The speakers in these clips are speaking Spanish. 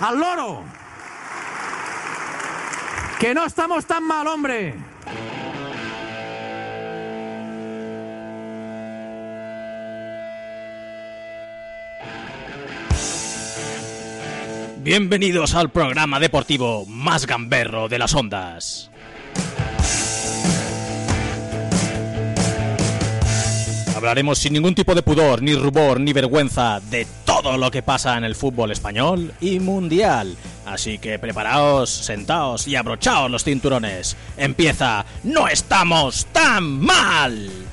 al loro. Que no estamos tan mal, hombre. Bienvenidos al programa deportivo más gamberro de las ondas. Hablaremos sin ningún tipo de pudor, ni rubor, ni vergüenza de todo lo que pasa en el fútbol español y mundial. Así que preparaos, sentaos y abrochaos los cinturones. Empieza No estamos tan mal.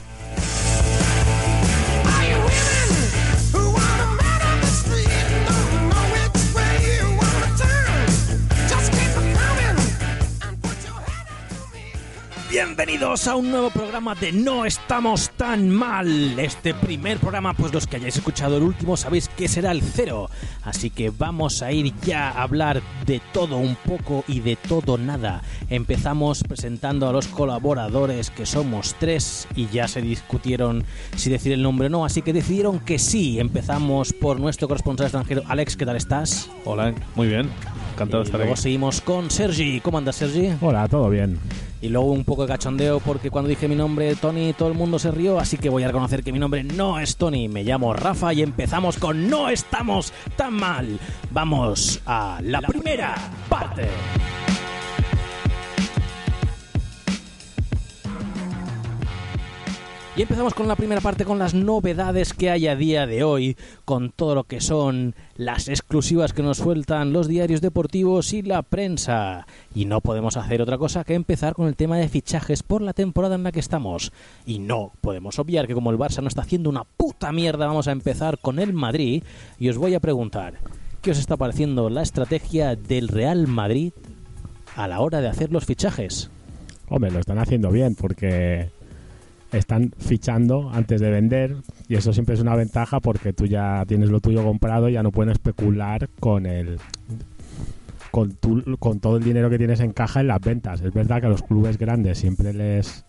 Bienvenidos a un nuevo programa de No estamos tan mal. Este primer programa, pues los que hayáis escuchado el último sabéis que será el cero. Así que vamos a ir ya a hablar de todo un poco y de todo nada. Empezamos presentando a los colaboradores que somos tres y ya se discutieron si decir el nombre o no, así que decidieron que sí. Empezamos por nuestro corresponsal extranjero, Alex, ¿qué tal estás? Hola, muy bien. Encantado de Y estar luego aquí. seguimos con Sergi. ¿Cómo andas, Sergi? Hola, todo bien. Y luego un poco de cachondeo porque cuando dije mi nombre Tony todo el mundo se rió, así que voy a reconocer que mi nombre no es Tony, me llamo Rafa y empezamos con No estamos tan mal. Vamos a la primera parte. Y empezamos con la primera parte, con las novedades que hay a día de hoy, con todo lo que son las exclusivas que nos sueltan los diarios deportivos y la prensa. Y no podemos hacer otra cosa que empezar con el tema de fichajes por la temporada en la que estamos. Y no podemos obviar que como el Barça no está haciendo una puta mierda, vamos a empezar con el Madrid. Y os voy a preguntar, ¿qué os está pareciendo la estrategia del Real Madrid a la hora de hacer los fichajes? Hombre, lo están haciendo bien porque están fichando antes de vender y eso siempre es una ventaja porque tú ya tienes lo tuyo comprado y ya no pueden especular con el con, tu- con todo el dinero que tienes en caja en las ventas. Es verdad que a los clubes grandes siempre les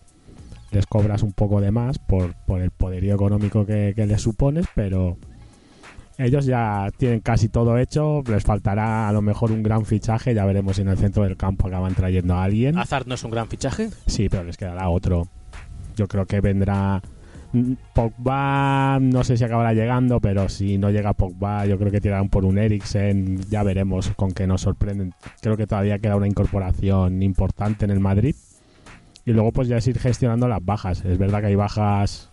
les cobras un poco de más por, por el poderío económico que, que les supones, pero ellos ya tienen casi todo hecho, les faltará a lo mejor un gran fichaje, ya veremos si en el centro del campo acaban trayendo a alguien. Hazard no es un gran fichaje. Sí, pero les quedará otro. Yo creo que vendrá mm, Pogba, no sé si acabará llegando, pero si no llega Pogba, yo creo que tirarán por un Eriksen, ya veremos con qué nos sorprenden. Creo que todavía queda una incorporación importante en el Madrid. Y luego pues ya es ir gestionando las bajas. Es verdad que hay bajas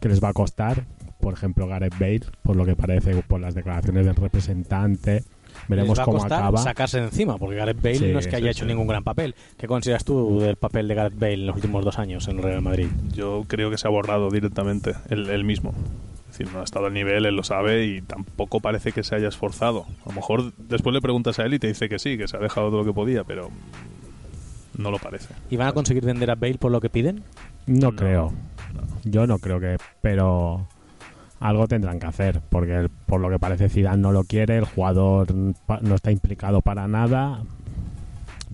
que les va a costar, por ejemplo Gareth Bale, por lo que parece por las declaraciones del representante. Veremos Les va a cómo costar acaba. sacarse de encima, porque Gareth Bale Sí, no es que haya sí, hecho sí. ningún gran papel. ¿Qué consideras tú del papel de Gareth Bale en los últimos dos años en el Real Madrid? Yo creo que se ha borrado directamente él, él mismo. Es decir, no ha estado al nivel, él lo sabe y tampoco parece que se haya esforzado. A lo mejor después le preguntas a él y te dice que sí, que se ha dejado todo lo que podía, pero no lo parece. ¿Y van a conseguir vender a Bale por lo que piden? No, No, creo. Yo no creo que, pero algo tendrán que hacer, porque el- por lo que parece Zidane no lo quiere, el jugador no está implicado para nada.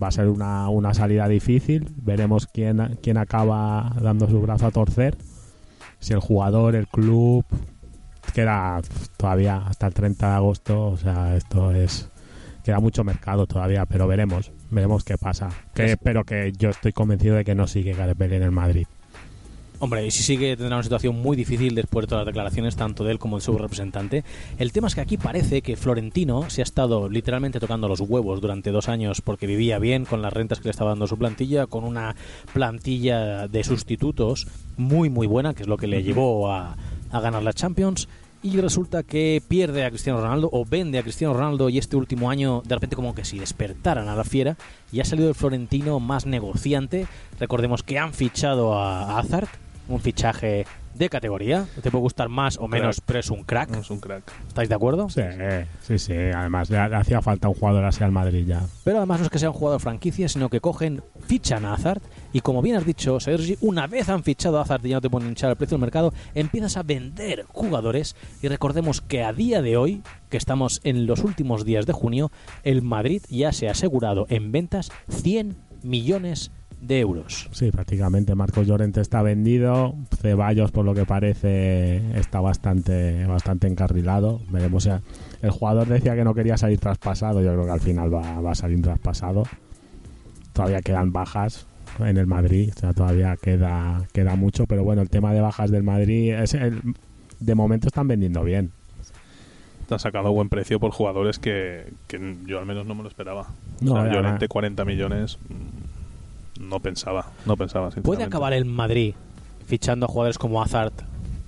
Va a ser una, una salida difícil. Veremos quién, quién acaba dando su brazo a torcer. Si el jugador, el club, queda todavía hasta el 30 de agosto. O sea, esto es queda mucho mercado todavía, pero veremos, veremos qué pasa. Que, pero que yo estoy convencido de que no sigue Gareth en el Madrid. Hombre, y si sigue tendrá una situación muy difícil después de todas las declaraciones, tanto de él como de su representante. El tema es que aquí parece que Florentino se ha estado literalmente tocando los huevos durante dos años porque vivía bien con las rentas que le estaba dando su plantilla, con una plantilla de sustitutos muy muy buena, que es lo que le llevó a, a ganar la Champions. Y resulta que pierde a Cristiano Ronaldo o vende a Cristiano Ronaldo y este último año de repente como que si despertaran a la fiera y ha salido el Florentino más negociante. Recordemos que han fichado a Hazard, un fichaje de categoría. Te puede gustar más o menos, Crack. pero es un crack. Es un crack. ¿Estáis de acuerdo? Sí, sí, sí. Además, le, le hacía falta un jugador así al Madrid ya. Pero además no es que sea un jugador franquicia, sino que cogen, fichan a Hazard y como bien has dicho, Sergi, una vez han fichado a Hazard y ya no te ponen hinchar el precio del mercado, empiezas a vender jugadores y recordemos que a día de hoy, que estamos en los últimos días de junio, el Madrid ya se ha asegurado en ventas 100 millones de euros. Sí, prácticamente. Marcos Llorente está vendido. Ceballos, por lo que parece, está bastante, bastante encarrilado. Veremos. ya. El jugador decía que no quería salir traspasado. Yo creo que al final va, va a salir traspasado. Todavía quedan bajas en el Madrid. O sea, todavía queda, queda mucho. Pero bueno, el tema de bajas del Madrid es el, de momento están vendiendo bien. Te han sacado buen precio por jugadores que, que yo al menos no me lo esperaba. No, o sea, ya, Llorente ya. 40 millones no pensaba, no pensaba ¿Puede acabar el Madrid fichando a jugadores como Hazard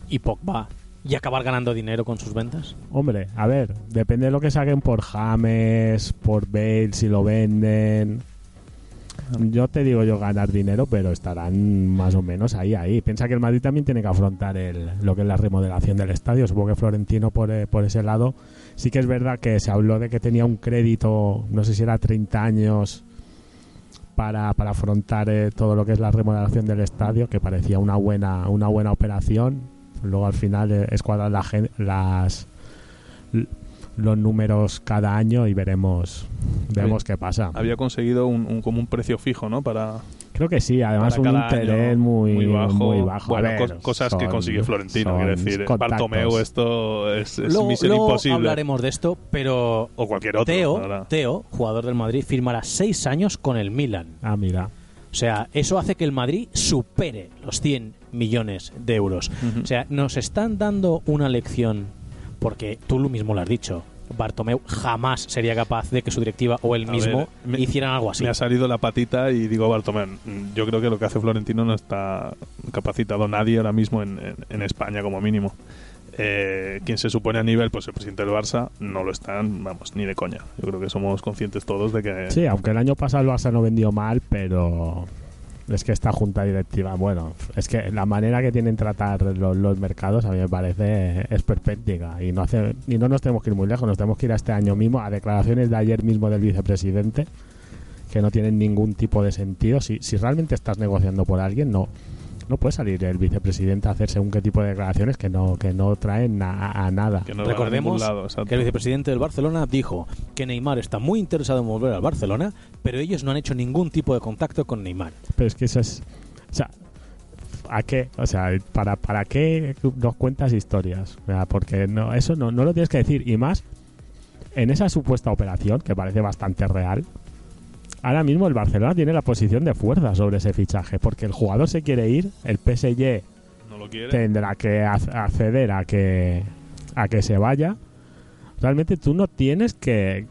y Pogba y acabar ganando dinero con sus ventas? Hombre, a ver, depende de lo que saquen por James, por Bale, si lo venden. Yo te digo yo ganar dinero, pero estarán más o menos ahí, ahí. Piensa que el Madrid también tiene que afrontar el, lo que es la remodelación del estadio. Supongo que Florentino por, eh, por ese lado sí que es verdad que se habló de que tenía un crédito, no sé si era 30 años para, para afrontar eh, todo lo que es la remodelación del estadio, que parecía una buena, una buena operación. Luego al final eh, escuadran la gen- las los números cada año y veremos veremos qué pasa. Había conseguido un, un- como un precio fijo, ¿no? Para, Creo que sí, además un interés año muy, bajo. muy bajo. A Bueno, ver, cos- cosas que consigue Florentino, quiero decir. contactos. Bartomeu, esto es, es luego misión luego imposible. hablaremos de esto, pero O cualquier otro. Teo. Teo, jugador del Madrid, firmará seis años con el Milan. Ah, mira. O sea, eso hace que el Madrid supere los 100 millones de euros. O sea, nos están dando una lección, porque tú lo mismo lo has dicho. Bartomeu jamás sería capaz de que su directiva o él mismo ver, me- hicieran algo así. Me ha salido la patita y digo, Bartomeu, mm, yo creo que lo que hace Florentino no está capacitado nadie ahora mismo en, en- en España como mínimo. Eh, quien se supone a nivel, pues el presidente del Barça, no lo están, vamos, ni de coña. Yo creo que somos conscientes todos de que... Sí, aunque el año pasado el Barça no vendió mal, pero es que esta junta directiva, bueno, es que la manera que tienen tratar los, mercados a mí me parece esperpéntica y no hace y no nos tenemos que ir muy lejos, nos tenemos que ir a este año mismo a declaraciones de ayer mismo del vicepresidente que no tienen ningún tipo de sentido. Si, si realmente estás negociando por alguien, no no puede salir el vicepresidente a hacer según qué tipo de declaraciones que no que no traen a, a nada. que no Recordemos lado, que el vicepresidente del Barcelona dijo que Neymar está muy interesado en volver al Barcelona, pero ellos no han hecho ningún tipo de contacto con Neymar. Pero es que eso es. O sea, ¿a qué? O sea, ¿para, para qué nos cuentas historias? O sea, porque no, eso no, no lo tienes que decir. Y más, en esa supuesta operación, que parece bastante real, ahora mismo el Barcelona tiene la posición de fuerza sobre ese fichaje. Porque el jugador se quiere ir, el PSG No lo quiere. tendrá que ac- acceder a que a que se vaya. Realmente tú no tienes que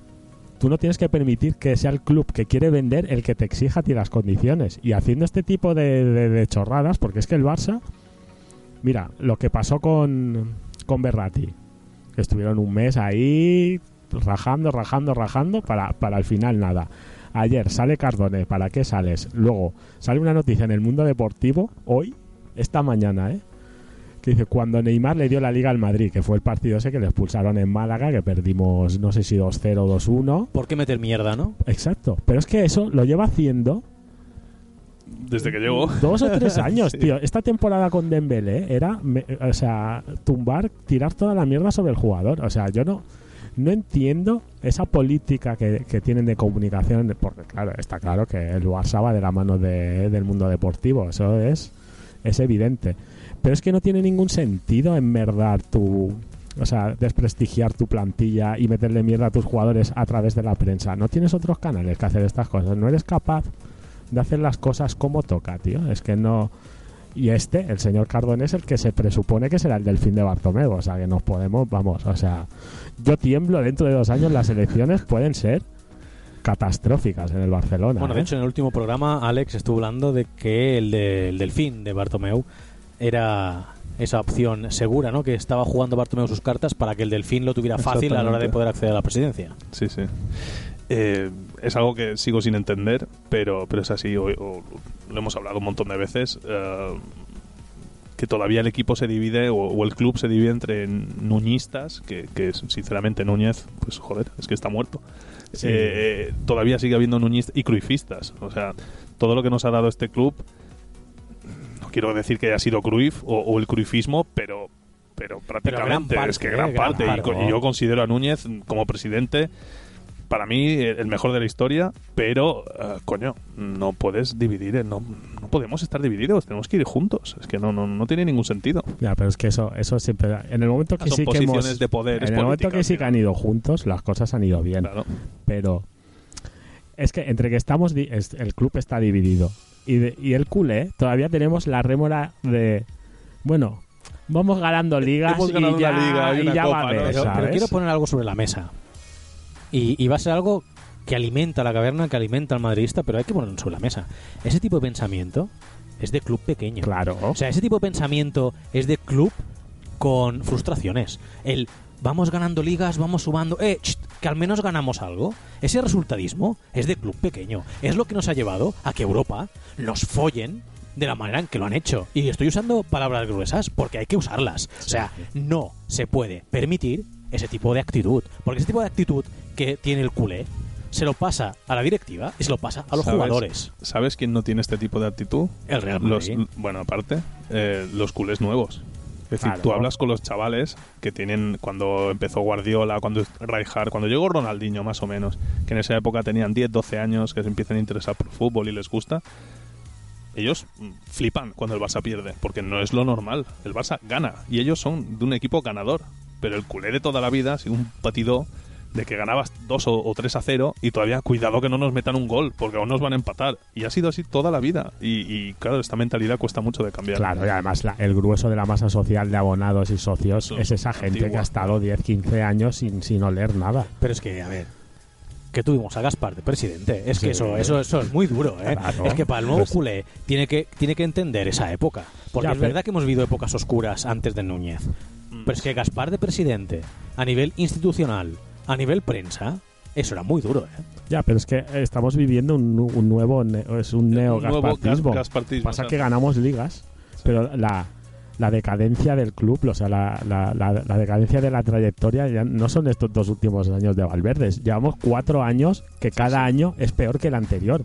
tú no tienes que permitir que sea el club que quiere vender el que te exija a ti las condiciones y haciendo este tipo de, de- de chorradas porque es que el Barça mira lo que pasó con con Berratti que estuvieron un mes ahí rajando rajando rajando para para al final nada ayer sale Cardone para qué sales luego sale una noticia en el mundo deportivo hoy esta mañana, ¿eh? Que dice, cuando Neymar le dio la liga al Madrid, que fue el partido ese que le expulsaron en Málaga, que perdimos, no sé si 2-0 o 2-1. ¿Por qué meter mierda, no? Exacto. Pero es que eso lo lleva haciendo Desde que llegó. dos o tres años, Sí. tío. Esta temporada con Dembélé era, me- o sea, tumbar, tirar toda la mierda sobre el jugador. O sea, yo no... No entiendo esa política que, que tienen de comunicación, porque claro, está claro que el Barça va de la mano de- del mundo deportivo, eso es, es evidente. Pero es que no tiene ningún sentido en verdad tu, o sea, desprestigiar tu plantilla y meterle mierda a tus jugadores a través de la prensa. No tienes otros canales que hacer estas cosas, no eres capaz de hacer las cosas como toca, tío. Es que no... Y este, el señor Cardone, es el que se presupone que será el delfín de Bartomeu. O sea, que nos podemos, vamos, o sea, yo tiemblo dentro de dos años. Las elecciones pueden ser catastróficas en el Barcelona. Bueno, de ¿eh? hecho, en el último programa Alex estuvo hablando de que el, de- el delfín de Bartomeu era esa opción segura, ¿no? Que estaba jugando Bartomeu sus cartas para que el delfín lo tuviera fácil a la hora de poder acceder a la presidencia. Sí, sí. Eh, es algo que sigo sin entender, pero, pero es así. O, o- lo hemos hablado un montón de veces. eh, que todavía el equipo se divide o, o el club se divide entre nuñistas, que, que sinceramente Núñez, pues joder, es que está muerto. Sí. Eh, todavía sigue habiendo nuñistas y cruifistas. O sea, todo lo que nos ha dado este club, no quiero decir que haya sido Cruyff o, o el cruifismo, pero pero prácticamente gran parte, es que eh, gran gran parte. Y, yo considero a Núñez como presidente para mí el mejor de la historia, pero eh, coño, no puedes dividir, eh, no, no podemos estar divididos, tenemos que ir juntos. Es que no, no, no tiene ningún sentido. Ya, pero es que eso, eso siempre. En el momento que Son sí que hemos. de poder, es en el momento que sí que han ido juntos, las cosas han ido bien. Claro. Pero es que entre que estamos. el club está dividido. Y, de- y el culé, todavía tenemos la rémora de. Bueno, vamos ganando ligas Hemos ganado y ya, una liga y y una ya copa, va a ¿no? ver, Pero, quiero poner algo sobre la mesa. Y, y va a ser algo que alimenta la caverna, que alimenta al madridista, pero hay que ponerlo sobre la mesa. Ese tipo de pensamiento es de club pequeño. Claro. O sea, ese tipo de pensamiento es de club con frustraciones. El vamos ganando ligas, vamos sumando, eh, que al menos ganamos algo. Ese resultadismo es de club pequeño. Es lo que nos ha llevado a que Europa nos follen de la manera en que lo han hecho. Y estoy usando palabras gruesas porque hay que usarlas. O sea, no se puede permitir ese tipo de actitud. Porque ese tipo de actitud que tiene el culé se lo pasa a la directiva y se lo pasa a los ¿Sabes? jugadores. ¿Sabes quién no tiene este tipo de actitud? El Real Los, Madrid. bueno, aparte, eh, los culés nuevos. Es decir, Claro. tú hablas con los chavales que tienen, cuando empezó Guardiola, cuando Rijkaard, cuando llegó Ronaldinho más o menos, que en esa época tenían 10, 12 años, que se empiezan a interesar por fútbol y les gusta, ellos mm, flipan cuando el Barça pierde, porque no es lo normal. El Barça gana y ellos son de un equipo ganador, pero el culé de toda la vida ha sido un patido de que ganabas 2 o, o 3 a 0 y todavía cuidado que no nos metan un gol, porque aún nos van a empatar. Y ha sido así toda la vida. Y, y, claro, esta mentalidad cuesta mucho de cambiar. Claro, y además la- el grueso de la masa social de abonados y socios Eso es es esa gente que ha estado 10, 15 años sin, sin oler nada. Pero es que, a ver, que tuvimos a Gaspar de presidente. Es que eso, eso, eso es muy duro, ¿eh? Claro. Es que para el nuevo Pues- culé tiene que, tiene que entender esa época. Porque Ya, es pero- verdad que hemos vivido épocas oscuras antes de Núñez. Mm. Pero es que Gaspar de presidente, a nivel institucional, a nivel prensa, eso era muy duro, ¿eh? Ya, pero es que estamos viviendo un, nu- un nuevo, es un neo Un nuevo gaspartismo. gas- gaspartismo, Pasa o sea, que ganamos ligas, pero la, la decadencia del club, o sea, la, la- la- la decadencia de la trayectoria ya no son estos dos últimos años de Valverde. Llevamos cuatro años que cada año es peor que el anterior.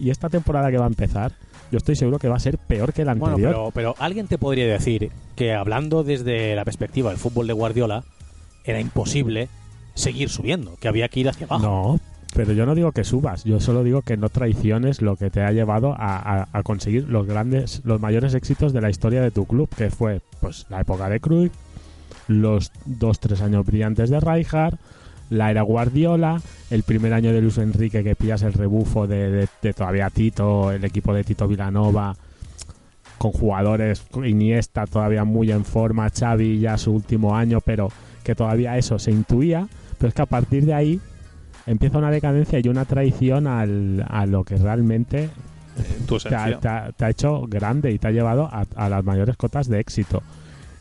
Y esta temporada que va a empezar, yo estoy seguro que va a ser peor que el Bueno, anterior. pero, pero alguien te podría decir que hablando desde la perspectiva del fútbol de Guardiola, era imposible seguir subiendo, que había que ir hacia abajo. No, pero yo no digo que subas, yo solo digo que no traiciones lo que te ha llevado a, a- conseguir los grandes, los mayores éxitos de la historia de tu club, que fue pues la época de Cruyff, los dos tres años brillantes de Rijkaard, la era Guardiola, el primer año de Luis Enrique que pillas el rebufo de, de- de todavía Tito, el equipo de Tito Vilanova, con jugadores Iniesta todavía muy en forma, Xavi ya su último año, pero que todavía eso se intuía, pero es que a partir de ahí empieza una decadencia y una traición al, a lo que realmente tu te ha, te ha- te ha hecho grande y te ha llevado a, a las mayores cotas de éxito.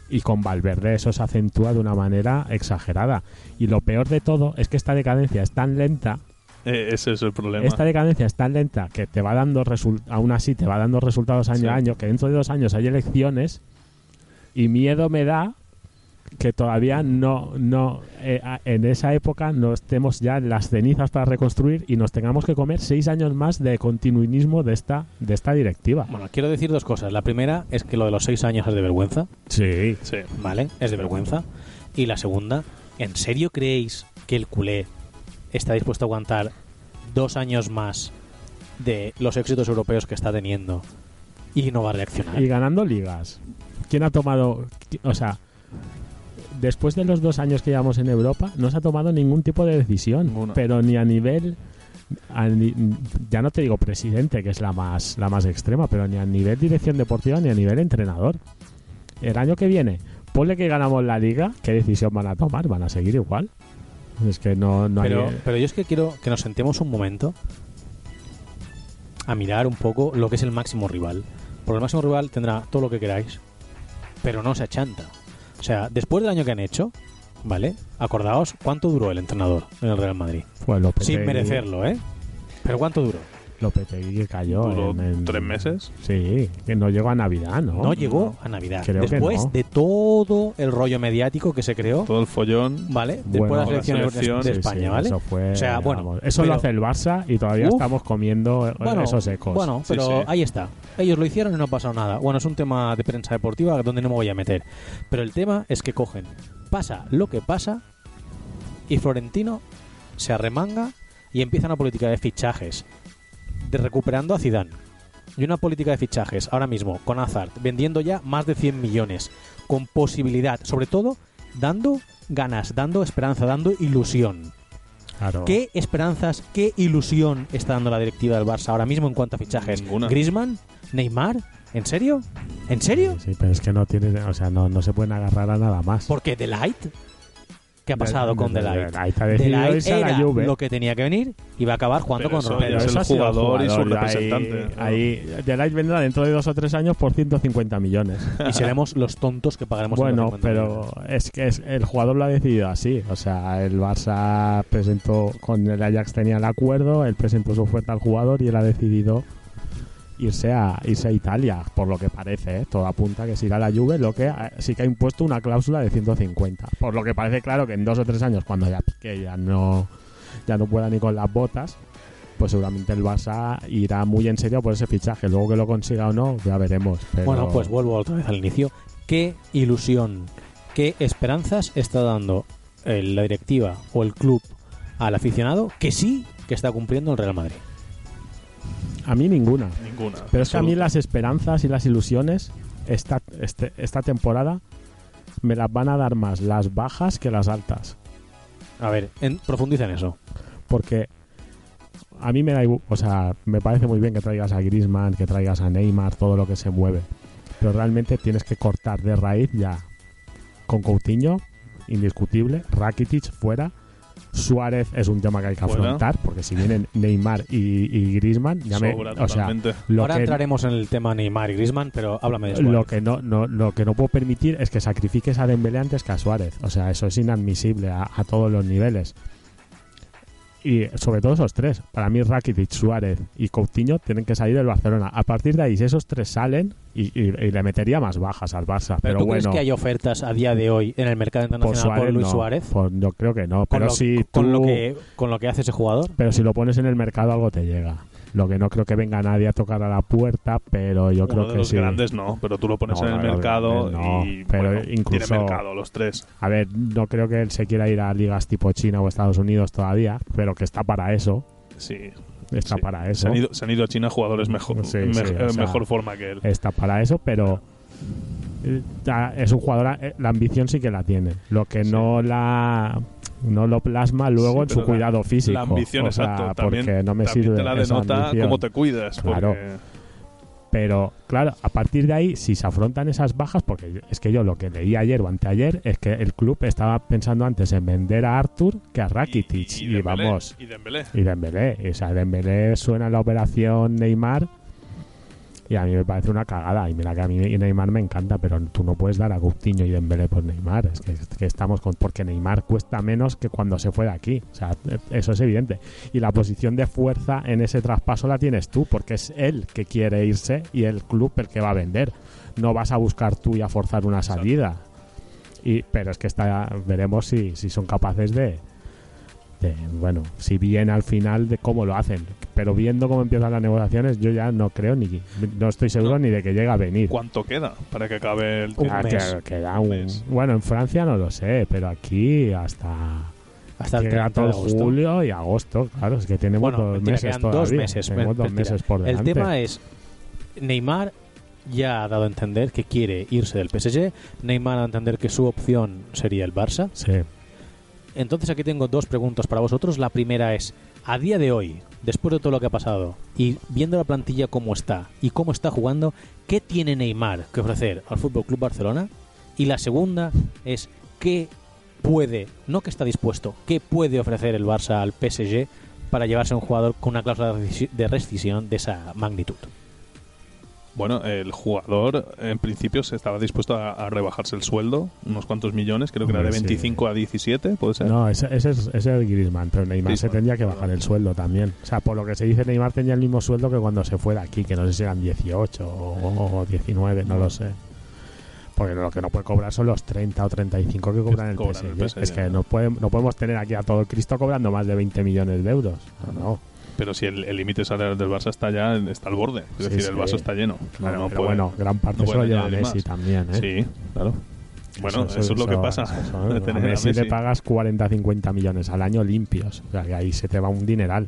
Y con Valverde eso se acentúa de una manera exagerada. Y lo peor de todo es que esta decadencia es tan lenta, Eh, ese es el problema. esta decadencia es tan lenta que te va dando aún así te va dando resultados año Sí. a año, que dentro de dos años hay elecciones y miedo me da que todavía no, no eh, en esa época no estemos ya en las cenizas para reconstruir y nos tengamos que comer seis años más de continuismo de esta, de esta directiva. Bueno, quiero decir dos cosas. La primera es que lo de los seis años es de vergüenza, Sí. Sí. ¿vale? Es de vergüenza. Y la segunda, ¿en serio creéis que el culé está dispuesto a aguantar dos años más de los éxitos europeos que está teniendo y no va a reaccionar? Y ganando ligas. ¿Quién ha tomado, o sea, después de los dos años que llevamos en Europa, no se ha tomado ningún tipo de decisión, Ninguna. pero ni a nivel, ya no te digo presidente, que es la más, la más extrema, pero ni a nivel dirección deportiva ni a nivel entrenador. El año que viene, ponle que ganamos la liga, ¿qué decisión van a tomar? ¿Van a seguir igual? Es que no, no pero, hay... pero yo es que quiero que nos sentemos un momento a mirar un poco lo que es el máximo rival. Porque el máximo rival tendrá todo lo que queráis, pero no se achanta. O sea, después del año que han hecho, ¿vale? Acordaos cuánto duró el entrenador en el Real Madrid. Sin merecerlo, ¿eh? Pero ¿cuánto duró? Lopetegui que cayó Duró en- en- tres meses. Sí, que no llegó a Navidad, ¿no? No, llegó a Navidad. Creo que Después no. de todo el rollo mediático que se creó, Todo el follón. ¿vale? Después Bueno, de las la elecciones de- selección, de España, sí, ¿vale? Eso fue, O sea, bueno, vamos, eso pero- lo hace el Barça y todavía Uf. estamos comiendo eh, Bueno, esos ecos. Bueno, Sí, pero sí. ahí está. Ellos lo hicieron y no ha pasado nada. Bueno, es un tema de prensa deportiva donde no me voy a meter. Pero el tema es que cogen, pasa lo que pasa y Florentino se arremanga y empieza una política de fichajes de recuperando a Zidane y una política de fichajes ahora mismo con Hazard vendiendo ya más de 100 millones con posibilidad, sobre todo dando ganas, dando esperanza, dando ilusión. Claro. ¿Qué esperanzas, qué ilusión está dando la directiva del Barça ahora mismo en cuanto a fichajes? Ninguna. Griezmann, Neymar, ¿en serio? ¿En serio? Sí, pero es que no tiene, o sea, no, no se pueden agarrar a nada más. ¿Por qué Delight? ¿Qué ha pasado con Delight? Delight era Juve. lo que tenía que venir y va a acabar jugando Pero con Ronaldo. es el jugador y su ahí- representante. Ahí, Delight vendrá dentro de dos o tres años por 150 millones. Y seremos los tontos que pagaremos Bueno, 150 pero millones. es que es, el jugador lo ha decidido así. O sea, el Barça presentó, con el Ajax tenía el acuerdo, él presentó su oferta al jugador y él ha decidido irse a irse a Italia, por lo que parece. ¿eh? Todo apunta que se irá a la Juve, lo que ha- sí que ha impuesto una cláusula de 150. Por lo que parece claro que en dos o tres años, cuando ya Piqué ya no, ya no pueda ni con las botas, pues seguramente el Barça irá muy en serio por ese fichaje. Luego que lo consiga o no, ya veremos. pero- Bueno, pues vuelvo otra vez al inicio. ¿Qué ilusión, qué esperanzas está dando eh, la directiva o el club al aficionado que sí que está cumpliendo el Real Madrid? A mí ninguna. Ninguna. Pero es que a mí las esperanzas y las ilusiones esta, este- esta temporada me las van a dar más las bajas que las altas. A ver, en, profundiza en eso. Porque a mí me da o sea, me parece muy bien que traigas a Griezmann, que traigas a Neymar, todo lo que se mueve. Pero realmente tienes que cortar de raíz ya con Coutinho, indiscutible, Rakitic fuera. Suárez es un tema que hay que Fuera. afrontar, porque si vienen Neymar y, y Griezmann, ya me, Sobra o sea, totalmente. lo Ahora que, entraremos en el tema Neymar y Griezmann, pero háblame de Suárez. lo que no, no lo que no puedo permitir es que sacrifiques a Dembélé antes que a Suárez o sea eso es inadmisible a, a todos los niveles y sobre todo esos tres. Para mí Rakitic, Suárez y Coutinho tienen que salir del Barcelona. A partir de ahí si esos tres salen y, y- y le metería más bajas al Barça ¿Pero, pero, tú bueno. crees que hay ofertas a día de hoy en el mercado internacional por, Suárez Luis no, Suárez? por- yo creo que no pero lo, si con, lo que, con lo que hace ese jugador. pero si lo pones en el mercado algo te llega lo que no creo que venga nadie a tocar a la puerta pero yo Uno creo de que los sí grandes no, pero tú lo pones No, en el mercado no, y pero bueno, incluso- tiene mercado los tres. A ver, no creo que él se quiera ir a ligas tipo China o Estados Unidos todavía, pero que está para eso. Sí, Está sí. para Se eso. han, ido, se han ido a China jugadores mejor, Sí, me- sí, o sea, mejor forma que él. Está para eso, pero eh, es un jugador, eh, la ambición sí que la tiene. Lo que no la no lo plasma luego Sí, en su la- cuidado físico. La ambición, o sea, exacto. También, porque no me también sirve te la denota cómo te cuidas. Claro. porque- Pero claro, a partir de ahí, si se afrontan esas bajas, porque es que yo lo que leí ayer o anteayer es que el club estaba pensando antes en vender a Arthur que a Rakitic. Y, Dembélé, vamos, Y Dembélé. y Dembélé. O sea, Dembélé suena en la operación Neymar y a mí me parece una cagada. Y mira que a mí Neymar me encanta, pero tú no puedes dar a Coutinho y Dembélé por Neymar. Es que, es que estamos con... Porque Neymar cuesta menos que cuando se fue de aquí. O sea, eso es evidente. Y la posición de fuerza en ese traspaso la tienes tú, porque es él que quiere irse y el club el que va a vender. No vas a buscar tú y a forzar una salida. Y, pero es que está, veremos si, si son capaces de, de, bueno, si bien al final de cómo lo hacen. Pero viendo cómo empiezan las negociaciones, yo ya no creo ni, no estoy seguro No. ni de que llegue a venir. ¿Cuánto queda para que acabe el Un tiempo? Ah, que- queda Un un- mes. bueno, en Francia no lo sé, pero aquí hasta Hasta el llega 30 todo de agosto. julio y agosto. Claro, es que tenemos Bueno, dos mentira, meses todavía. dos meses. Tenemos dos meses por El delante. tema es, Neymar ya ha dado a entender que quiere irse del PSG. Neymar ha dado a entender que su opción sería el Barça. Sí. Entonces aquí tengo dos preguntas para vosotros. La primera es, a día de hoy, después de todo lo que ha pasado, y viendo la plantilla cómo está y cómo está jugando, ¿qué tiene Neymar que ofrecer al Fútbol Club Barcelona? Y la segunda es, ¿qué puede, no que está dispuesto, qué puede ofrecer el Barça al PSG para llevarse a un jugador con una cláusula de rescisión de esa magnitud? Bueno, el jugador en principio se estaba dispuesto a, a rebajarse el sueldo, unos cuantos millones, creo que era de Hombre, sí. 25 a 17, puede ser. No, ese, ese es, ese es el Griezmann, pero Neymar se tendría que bajar el sueldo también. O sea, por lo que se dice, Neymar tenía el mismo sueldo que cuando se fue de aquí, que no sé si eran 18 o, o 19, no lo sé. Porque lo que no puede cobrar son los 30 o 35 que cobran el cobran PSG. el PSG, Es que ¿no? no, puede- no podemos tener aquí a todo el Cristo cobrando más de 20 millones de euros. No, no. Pero si el límite salarial del Barça está ya, está al borde. Es Sí, decir, sí. el vaso está lleno. No, Claro, no pero puede- bueno, gran parte no se lo lleva Messi más. también, ¿eh? Sí, claro. Bueno, eso, es lo que pasa. eso, de a tener a Messi le Messi. pagas 40-50 millones al año limpios. O sea, que ahí se te va un dineral.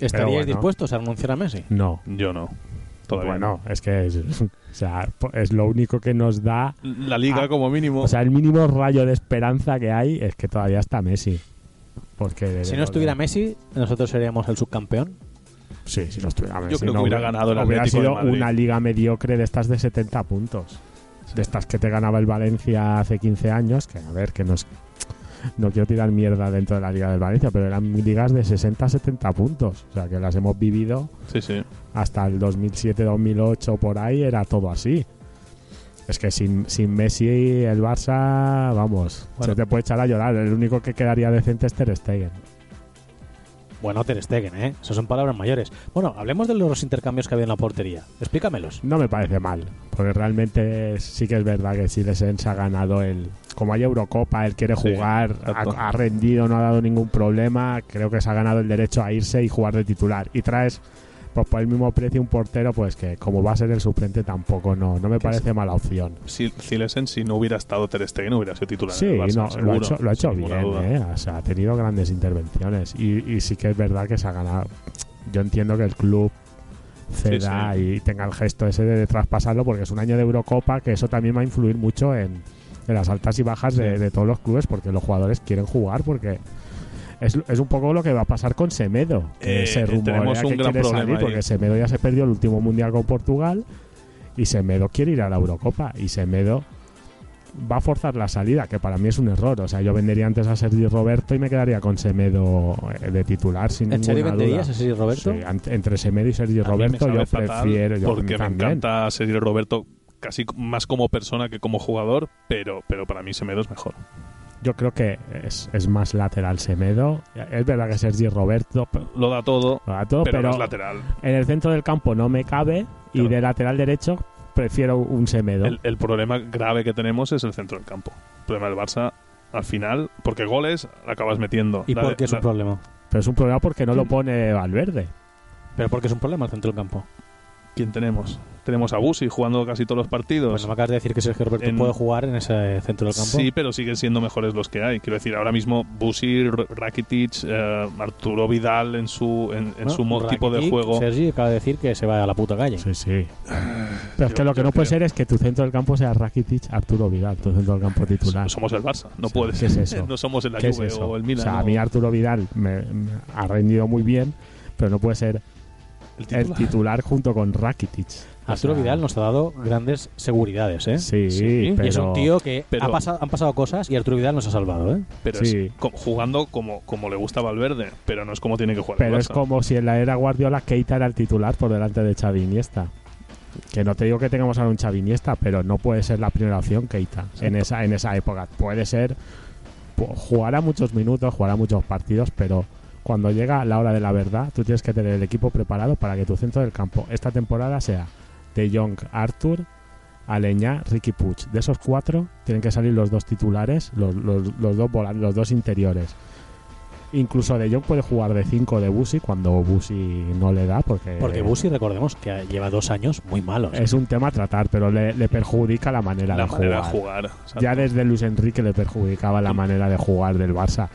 ¿Estaríais bueno. dispuestos a renunciar a Messi? No. Yo no. Todavía Bueno, es que es, o sea, po- es lo único que nos da. no. La liga como mínimo. O sea, el mínimo rayo de esperanza que hay es que todavía está Messi. Porque de- Si no estuviera Messi, nosotros seríamos el subcampeón. Sí, si no estuviera Messi. creo que no hubiera ganado el Hubiera Atlético de sido Madrid. una liga mediocre de estas de 70 puntos. De estas que te ganaba el Valencia hace 15 años. Que a ver, que no es- No quiero tirar mierda dentro de la liga del Valencia, pero eran ligas de 60-70 puntos. O sea, que las hemos vivido Sí, sí. hasta el 2007-2008 por ahí era todo así. Es que sin, sin Messi el Barça, vamos, Bueno. se te puede echar a llorar. El único que quedaría decente es Ter Stegen. Bueno, Ter Stegen, ¿eh? Eso son palabras mayores. Bueno, hablemos de los intercambios que había en la portería. Explícamelos. No me parece mal, porque realmente sí que es verdad que Silesen se ha ganado el... Como hay Eurocopa, él quiere jugar, ha rendido, no ha dado ningún problema, creo que se ha ganado el derecho a irse y jugar de titular. Y traes, pues por el mismo precio, un portero, pues que como va a ser el suplente tampoco no, no me parece mala opción. Si si no hubiera estado Ter Stegen, hubiera sido titular. Sí, en el Barça, no, lo ha hecho, lo ha hecho sin ninguna bien. ¿eh? O sea, ha tenido grandes intervenciones y, y sí que es verdad que se ha ganado. Yo entiendo que el club ceda Sí, y tenga el gesto ese de traspasarlo porque es un año de Eurocopa que eso también va a influir mucho en, en las altas y bajas de, de todos los clubes porque los jugadores quieren jugar porque es, es un poco lo que va a pasar con Semedo que Eh, se rumorea tenemos un que gran quiere problema salir ahí. porque Semedo ya se perdió el último mundial con Portugal y Semedo quiere ir a la Eurocopa y Semedo va a forzar la salida, que para mí es un error. O sea, yo vendería antes a Sergi Roberto y me quedaría con Semedo eh, de titular sin ¿En serio ninguna venderías duda. a Sergi Roberto? Sí, entre Semedo y Sergi A Roberto yo prefiero. Yo porque me encanta Sergio Roberto casi más como persona que como jugador, pero, pero para mí Semedo es mejor. Yo creo que es, es más lateral Semedo. Es verdad que Sergi Roberto Lo da todo, lo da todo, pero, pero, no es lateral. en el centro del campo no me cabe y de lateral derecho prefiero un Semedo. El, el problema grave que tenemos es el centro del campo. El problema del Barça, al final, porque goles acabas metiendo. ¿Y La por qué es la- un problema? Pero es un problema porque no lo pone Valverde. ¿Pero por qué es un problema el centro del campo? ¿Quién tenemos? Tenemos a Busi jugando casi todos los partidos. Pues no me acabas de decir que Sergio Roberto En- puede jugar en ese centro del campo. Sí, pero siguen siendo mejores los que hay. Quiero decir, ahora mismo Busi, Rakitic, eh, Arturo Vidal en su, en, en ¿No? su tipo de juego. Sergi acaba de decir que se va a la puta calle. Sí, sí. Pero es que lo que no puede ser es que tu centro del campo sea Rakitic, Arturo Vidal, tu centro del campo titular. Somos el Barça, no Sí, puede ¿qué ser. es eso? no somos el ¿Qué es Juve eso? o el Milan. o sea, a mí Arturo Vidal me, me ha rendido muy bien, pero no puede ser el titular junto con Rakitic. Arturo sea, Vidal nos ha dado grandes seguridades, ¿eh? Sí, Sí, pero Y es un tío que pero- ha pasado, han pasado cosas y Arturo Vidal nos ha salvado, ¿eh? Pero Sí. es jugando como, como le gusta Valverde, pero no es como tiene que jugar. pero el es como si en la era Guardiola Keita era el titular por delante de Xavi Iniesta. Que no te digo que tengamos ahora un Xavi Iniesta, pero no puede ser la primera opción Keita en esa en esa época. Puede ser jugará muchos minutos, jugará muchos partidos, pero cuando llega la hora de la verdad, tú tienes que tener el equipo preparado para que tu centro del campo esta temporada sea De Jong, Arthur, Aleñá, Ricky Puig. De esos cuatro tienen que salir los dos titulares, los, los- los dos los dos interiores. Incluso De Jong puede jugar de 5 de Busi cuando Busi no le da, porque, Porque Busi, recordemos que lleva dos años muy malos. es un tema a tratar, pero le, le perjudica la manera, la de, manera jugar. de jugar. exacto. Ya desde Luis Enrique le perjudicaba la manera de jugar del Barça.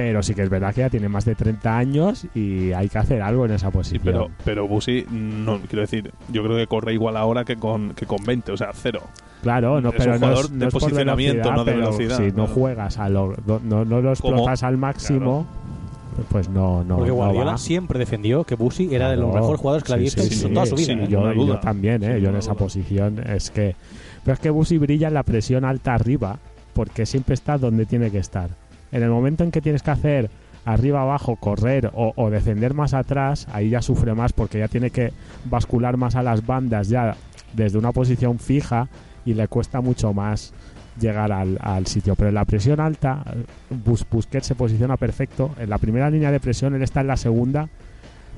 Pero sí que es verdad que ya tiene más de 30 años y hay que hacer algo en esa Sí, posición. pero, pero Busi, no, quiero decir, yo creo que corre igual ahora que con, que con 20, o sea, cero. Claro, no, Es pero un no jugador es, no de es posicionamiento, no de pero velocidad, Si no juegas, a lo, no, no, lo explotas al máximo, pues no, no, Porque Guardiola siempre defendió que Busi era de los mejores jugadores que había Sí, visto sí, en sí, toda su sí, vida. sin ¿eh? yo, también, ¿eh? Yo en esa duda. posición es que... Pero es que Busi brilla en la presión alta arriba, porque siempre está donde tiene que estar. En el momento en que tienes que hacer arriba abajo, correr o, o defender más atrás, ahí ya sufre más porque ya tiene que bascular más a las bandas ya desde una posición fija y le cuesta mucho más llegar al, al sitio. Pero en la presión alta, Bus, Busquets se posiciona perfecto. En la primera línea de presión, él está en la segunda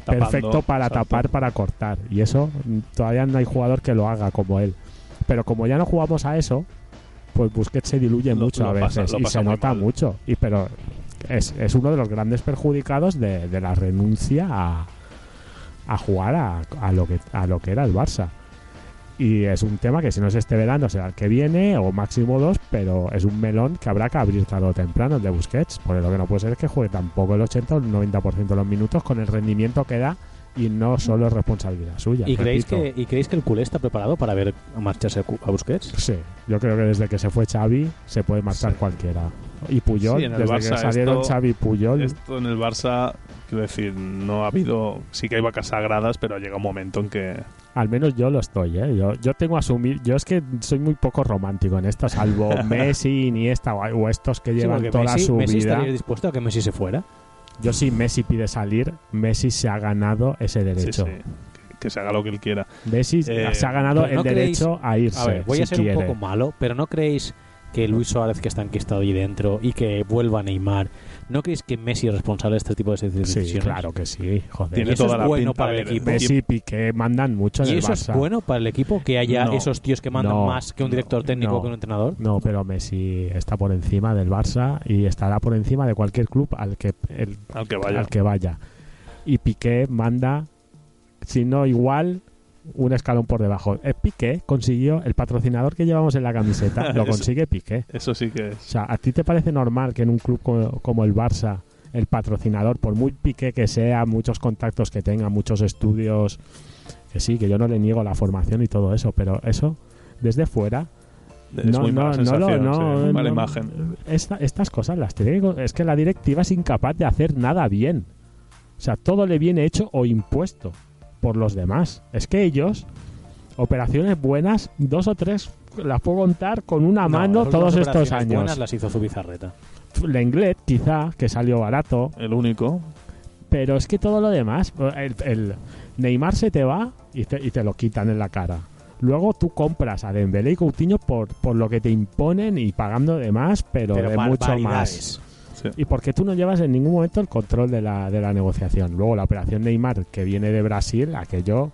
Tapando, perfecto para tapar, para cortar. Y eso mm, todavía no hay jugador que lo haga como él. Pero como ya no jugamos a eso, pues Busquets se diluye Lo- mucho lo a veces y se nota mal. mucho. Y pero es, es uno de los grandes perjudicados de, de la renuncia a, a jugar a, a lo que a lo que era el Barça. Y es un tema que si no es este verano será el que viene o máximo dos, pero es un melón que habrá que abrir tarde o temprano el de Busquets. Porque lo que no puede ser es que juegue tampoco el 80 o el 90% de los minutos con el rendimiento que da y no solo es responsabilidad suya. ¿Y creéis, que, ¿Y creéis que el culé está preparado para ver marcharse a a Busquets? Sí, yo creo que desde que se fue Xavi se puede marchar Sí. cualquiera. Y Puyol, Sí, desde Barça que salieron esto- Xavi y Puyol, Esto en el Barça, quiero decir, no ha habido. Sí que hay vacas sagradas, pero llega un momento en que. al menos yo lo estoy, ¿eh? Yo, yo tengo asumir, yo es que soy muy poco romántico en esto, salvo Messi, Iniesta o, o estos que Sí, llevan porque toda Messi, su Messi vida. estaría dispuesto a que Messi se fuera. Yo si Messi pide salir, Messi se ha ganado ese derecho. sí, que, que se haga lo que él quiera. Messi Eh, se ha ganado no el derecho a irse. A ver, voy si a ser quiere. un poco malo, pero ¿no creéis que Luis Suárez, que está enquistado allí dentro, y que vuelva Neymar, ¿no creéis que Messi es responsable de este tipo de decisiones? Sí, claro que sí, joder. Tiene eso toda es la bueno pinta para el equipo. Messi y Piqué mandan mucho en ¿Y el eso Barça. es bueno para el equipo que haya No. esos tíos que mandan No. más que un director técnico No. que un entrenador? No, pero Messi está por encima del Barça y estará por encima de cualquier club al que el, Al que vaya. al que vaya. Y Piqué manda, si no igual, un escalón por debajo. Eh, Piqué consiguió el patrocinador que llevamos en la camiseta, lo consigue Piqué. Eso sí que O es. sea, ¿a ti te parece normal que en un club como, como el Barça, el patrocinador, por muy Piqué que sea, muchos contactos que tenga, muchos estudios, que sí, que yo no le niego la formación y todo eso, pero eso, desde fuera, Es no, muy no, mala no, sensación, no, sí, muy mala no, imagen. esta- estas cosas las tiene que- es que la directiva es incapaz de hacer nada bien. O sea, todo le viene hecho o impuesto por los demás. Es que ellos, operaciones buenas, dos o tres las puedo contar con una No, mano todos estos operaciones años. buenas las hizo Zubizarreta. Lenglet, quizá, que salió barato, El único. pero es que todo lo demás, el, el Neymar se te va y te, y te lo quitan en la cara. Luego tú compras a Dembélé y Coutinho por, por lo que te imponen y pagando de más, pero, Pero de mucho más. Y porque tú no llevas en ningún momento el control de la, de la negociación. Luego la operación Neymar, que viene de Brasil, aquello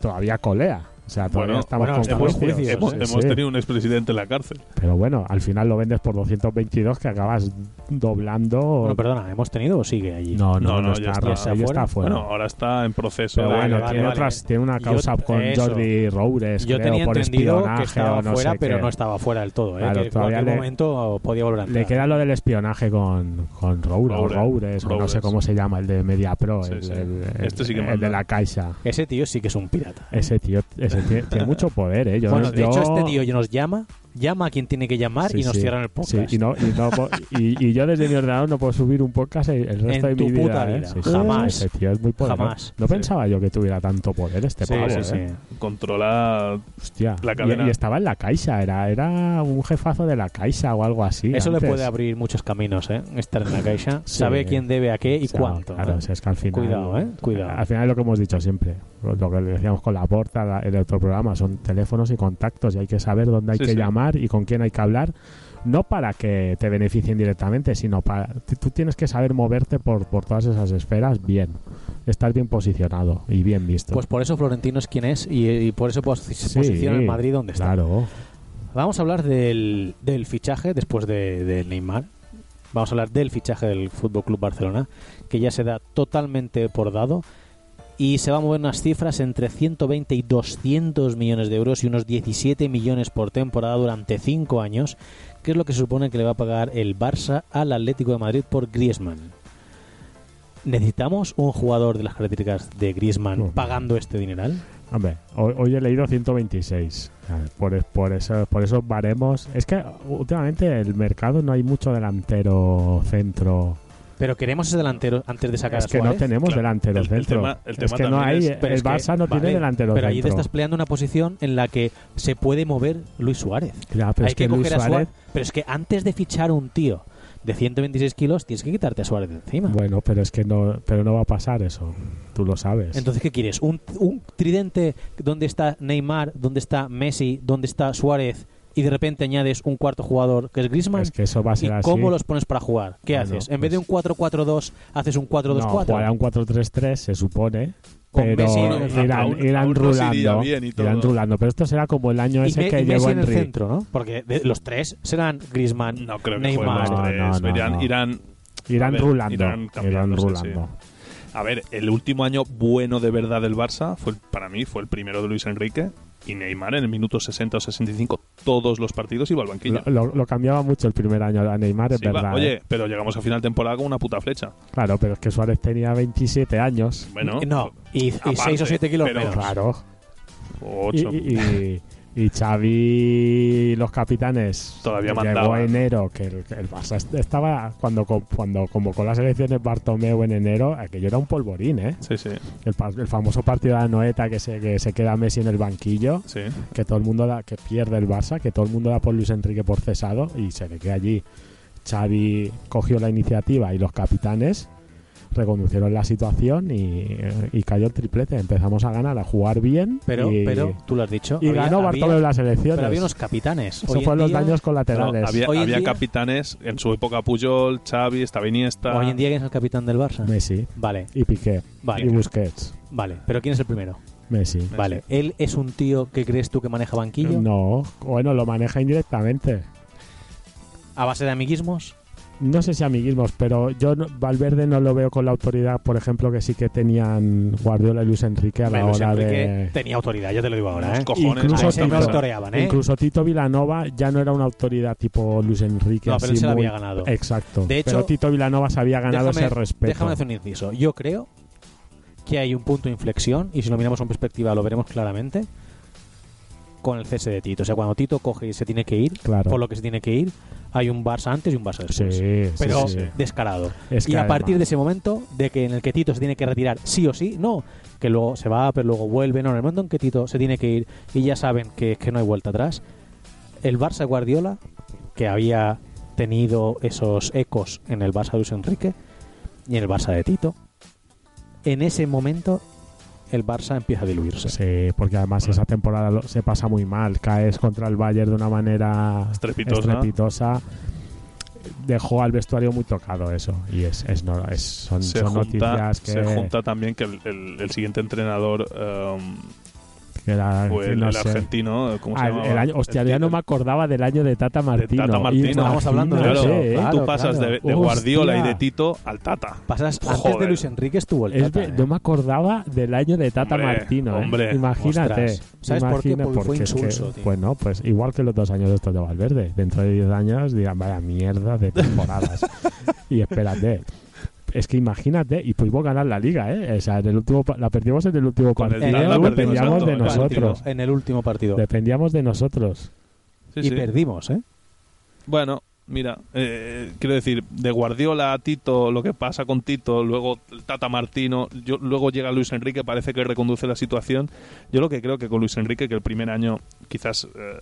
todavía colea. O sea, todavía Bueno, estamos bueno, con estamos juicios. Hemos, Sí, hemos sí. tenido un expresidente en la cárcel. Pero bueno, al final lo vendes por 222 que acabas doblando. Bueno, perdona, ¿hemos tenido o sigue allí? no, no, No, no, no, está, ya está. ahí ¿Está fuera? Bueno, ahora está en proceso. Pero de- bueno, vale, tiene, vale. otras, tiene una Yo- causa con eso. Jordi Roures, Yo creo, tenía por entendido espionaje que estaba o no fuera, sé pero qué. no estaba fuera del todo. ¿eh? Claro, que en cualquier le- momento podía volver a entrar. Le queda lo del espionaje con, con Roures, o Roures, Roures, o no sé cómo se llama, el de Media Pro, Sí, el, Este de la Caixa. Ese tío sí que es un pirata. Ese tío tiene mucho poder, ¿eh? Yo, bueno, de yo- hecho, este tío nos llama, llama a quien tiene que llamar Sí, y nos sí. cierran el podcast. Sí, y, no, y, no y- y yo desde mi ordenador no puedo subir un podcast el el resto En de mi tu puta vida. ¿eh? vida. Sí, sí, Jamás. Ese tío es muy poderoso. Jamás. No Sí. pensaba yo que tuviera tanto poder este Sí, pavo. sí, ¿eh? sí. Controla. Hostia. La cadena. Y, estaba en la Caixa, era, era un jefazo de la Caixa o algo así. Eso le puede abrir muchos caminos, ¿eh? Estar en la caixa, Sí. sabe quién debe a qué y O sea, cuánto. Claro, ¿eh? o sea, es que al final. Cuidado, ¿eh? Cuidado. Al final es lo que hemos dicho siempre. Lo que le decíamos con la porta, la- el otro programa, son teléfonos y contactos y hay que saber dónde hay Sí, que sí. Llamar y con quién hay que hablar. No para que te beneficien directamente, sino para. Tú tienes que saber moverte por, por todas esas esferas bien. Estar bien posicionado y bien visto. Pues por eso Florentino es quien es y, y por eso pos- se Sí, posiciona en Madrid donde está. Claro. Vamos a hablar del, del fichaje después de, de Neymar. Vamos a hablar del fichaje del Fútbol Club Barcelona, que ya se da totalmente por dado y se va a mover unas cifras entre 120 y 200 millones de euros y unos 17 millones por temporada durante 5 años, que es lo que se supone que le va a pagar el Barça al Atlético de Madrid por Griezmann. ¿Necesitamos un jugador de las características de Griezmann pagando este dineral? Hombre, hoy, hoy he leído 126. A ver, Por, por, eso, por esos baremos. Es que últimamente el mercado no hay mucho delantero centro. Pero queremos ese delantero antes de sacar Es a que no Suárez. tenemos Claro, delantero el- el centro. tema- el es tema que no hay. es- el Barça no vale, tiene delantero Pero allí te estás peleando una posición en la que se puede mover Luis Suárez. Ya, pero Hay es que, que, Luis coger a Suárez. Suárez. Pero es que antes de fichar un tío de 126 kilos, tienes que quitarte a Suárez de encima. Bueno, pero es que no, pero no va a pasar eso. Tú lo sabes. Entonces, ¿qué quieres? ¿Un, un tridente donde está Neymar, donde está Messi, donde está Suárez y de repente añades un cuarto jugador que es Griezmann? es que eso va a ¿Y ser así. cómo los pones para jugar? ¿Qué Bueno, haces? En vez de un pues- 4-4-2, haces un no, 4-2-4. jugará un 4-3-3, se supone. Con pero Messi- irán, aún- irán rulando. y irán rulando. Pero esto será como el año y, ese que y llegó Messi en el centro, ¿no? Porque de- los tres serán Griezmann, No creo que Neymar. jueguen los tres. No, no, irán, no. irán- Irán ver, rulando. irán rulando. A ver, el último año bueno de verdad del Barça, fue para mí, fue el primero de Luis Enrique. Y Neymar en el minuto 60 o 65 todos los partidos iba al banquillo. Lo, lo- lo cambiaba mucho el primer año a Neymar, es Sí, va- verdad. oye, ¿eh? pero llegamos a final de temporada con una puta flecha. Claro, pero es que Suárez tenía 27 años. Bueno, no, y, y aparte, 6 o 7 kilos pero- menos. Claro. o Y, ocho. Y, Xavi, los capitanes, Todavía llegó enero, que el, el Barça est- estaba, cuando, cuando convocó las elecciones Bartomeu en enero, aquello era un polvorín, ¿eh? Sí, sí, El, el famoso partido de la Noeta que se, que se queda Messi en el banquillo, sí. que todo el mundo da, que pierde el Barça, que todo el mundo da por Luis Enrique por cesado y se le queda allí. Xavi cogió la iniciativa y los capitanes reconducieron la situación y, y cayó el triplete. Empezamos a ganar, a jugar bien. Pero, y, pero tú lo has dicho. y había- ganó Bartomeu las elecciones. Pero había unos capitanes. Eso fueron los día- daños No, colaterales. había Hoy en había día- capitanes en su época Puyol, Xavi, estaba Iniesta. Hoy en día, ¿quién es el capitán del Barça? Messi Vale, y Piqué Vale. y Busquets. vale. Pero ¿quién es el primero? Messi. Vale. ¿Él es un tío que crees tú que maneja banquillo? No, bueno, lo maneja indirectamente. ¿A base de amiguismos? No sé si amiguismos, pero yo no- Valverde no lo veo con la autoridad, por ejemplo, que sí que tenían Guardiola y Luis Enrique a la Luis hora Enrique de... tenía autoridad, yo te lo digo ahora, ¿eh? cojones. Incluso Tito- no ¿eh? Incluso Tito Vilanova ya no era una autoridad tipo Luis Enrique. No, pero así él se la muy- había ganado. Exacto. De hecho, pero Tito Vilanova se había ganado déjame, ese respeto. déjame hacer un inciso. Yo creo que hay un punto de inflexión, y si lo miramos en perspectiva lo veremos claramente, con el cese de Tito. O sea, cuando Tito coge y se tiene que ir, Claro. por lo que se tiene que ir, hay un Barça antes y un Barça después. sí, pero sí. descarado. Es que y a además- partir de ese momento, de que en el que Tito se tiene que retirar sí o sí, no, que luego se va, pero luego vuelve, no, en el momento en que Tito se tiene que ir y ya saben que, que no hay vuelta atrás, el Barça Guardiola, que había tenido esos ecos en el Barça de Luis Enrique y en el Barça de Tito, en ese momento el Barça empieza a diluirse. Sí, porque además esa temporada lo- se pasa muy mal. Caes contra el Bayern de una manera Estrepitosa. estrepitosa. Dejó al vestuario muy tocado eso. Y es, es, no, es son, se, son junta, noticias que, se junta también que el, el- el siguiente entrenador um, que era- fue que el, no el sé. argentino. ¿cómo se Ah, el- llamaba? el año, hostia, El ya no me acordaba del año de Tata Martino. Tata Martino. Estábamos hablando de Claro, eso, ¿eh? claro. tú pasas de, de Hostia. Guardiola y de Tito al Tata. Pasas, antes Joder. de Luis Enrique estuvo el Es Tata, de- ¿eh? no me acordaba del año de Tata Hombre, Martino. ¿eh? hombre, Imagínate. ostras. ¿Sabes por qué? imagina- Porque fue es que- insulso, tío. Pues no, pues igual que los dos años de estos de Valverde. Dentro de 10 años dirán, vaya mierda de temporadas. y espérate. Es que imagínate, y pudimos ganar la liga, ¿eh? O sea, en el último, la perdimos en el último Con el partido. Dependíamos exacto, de en el nosotros. En el último partido. Dependíamos de nosotros. Sí, y sí. perdimos, ¿eh? Bueno, mira, eh, quiero decir, de Guardiola a Tito, lo que pasa con Tito, luego el Tata Martino, yo, luego llega Luis Enrique, parece que reconduce la situación. Yo lo que creo que con Luis Enrique, que el primer año quizás eh,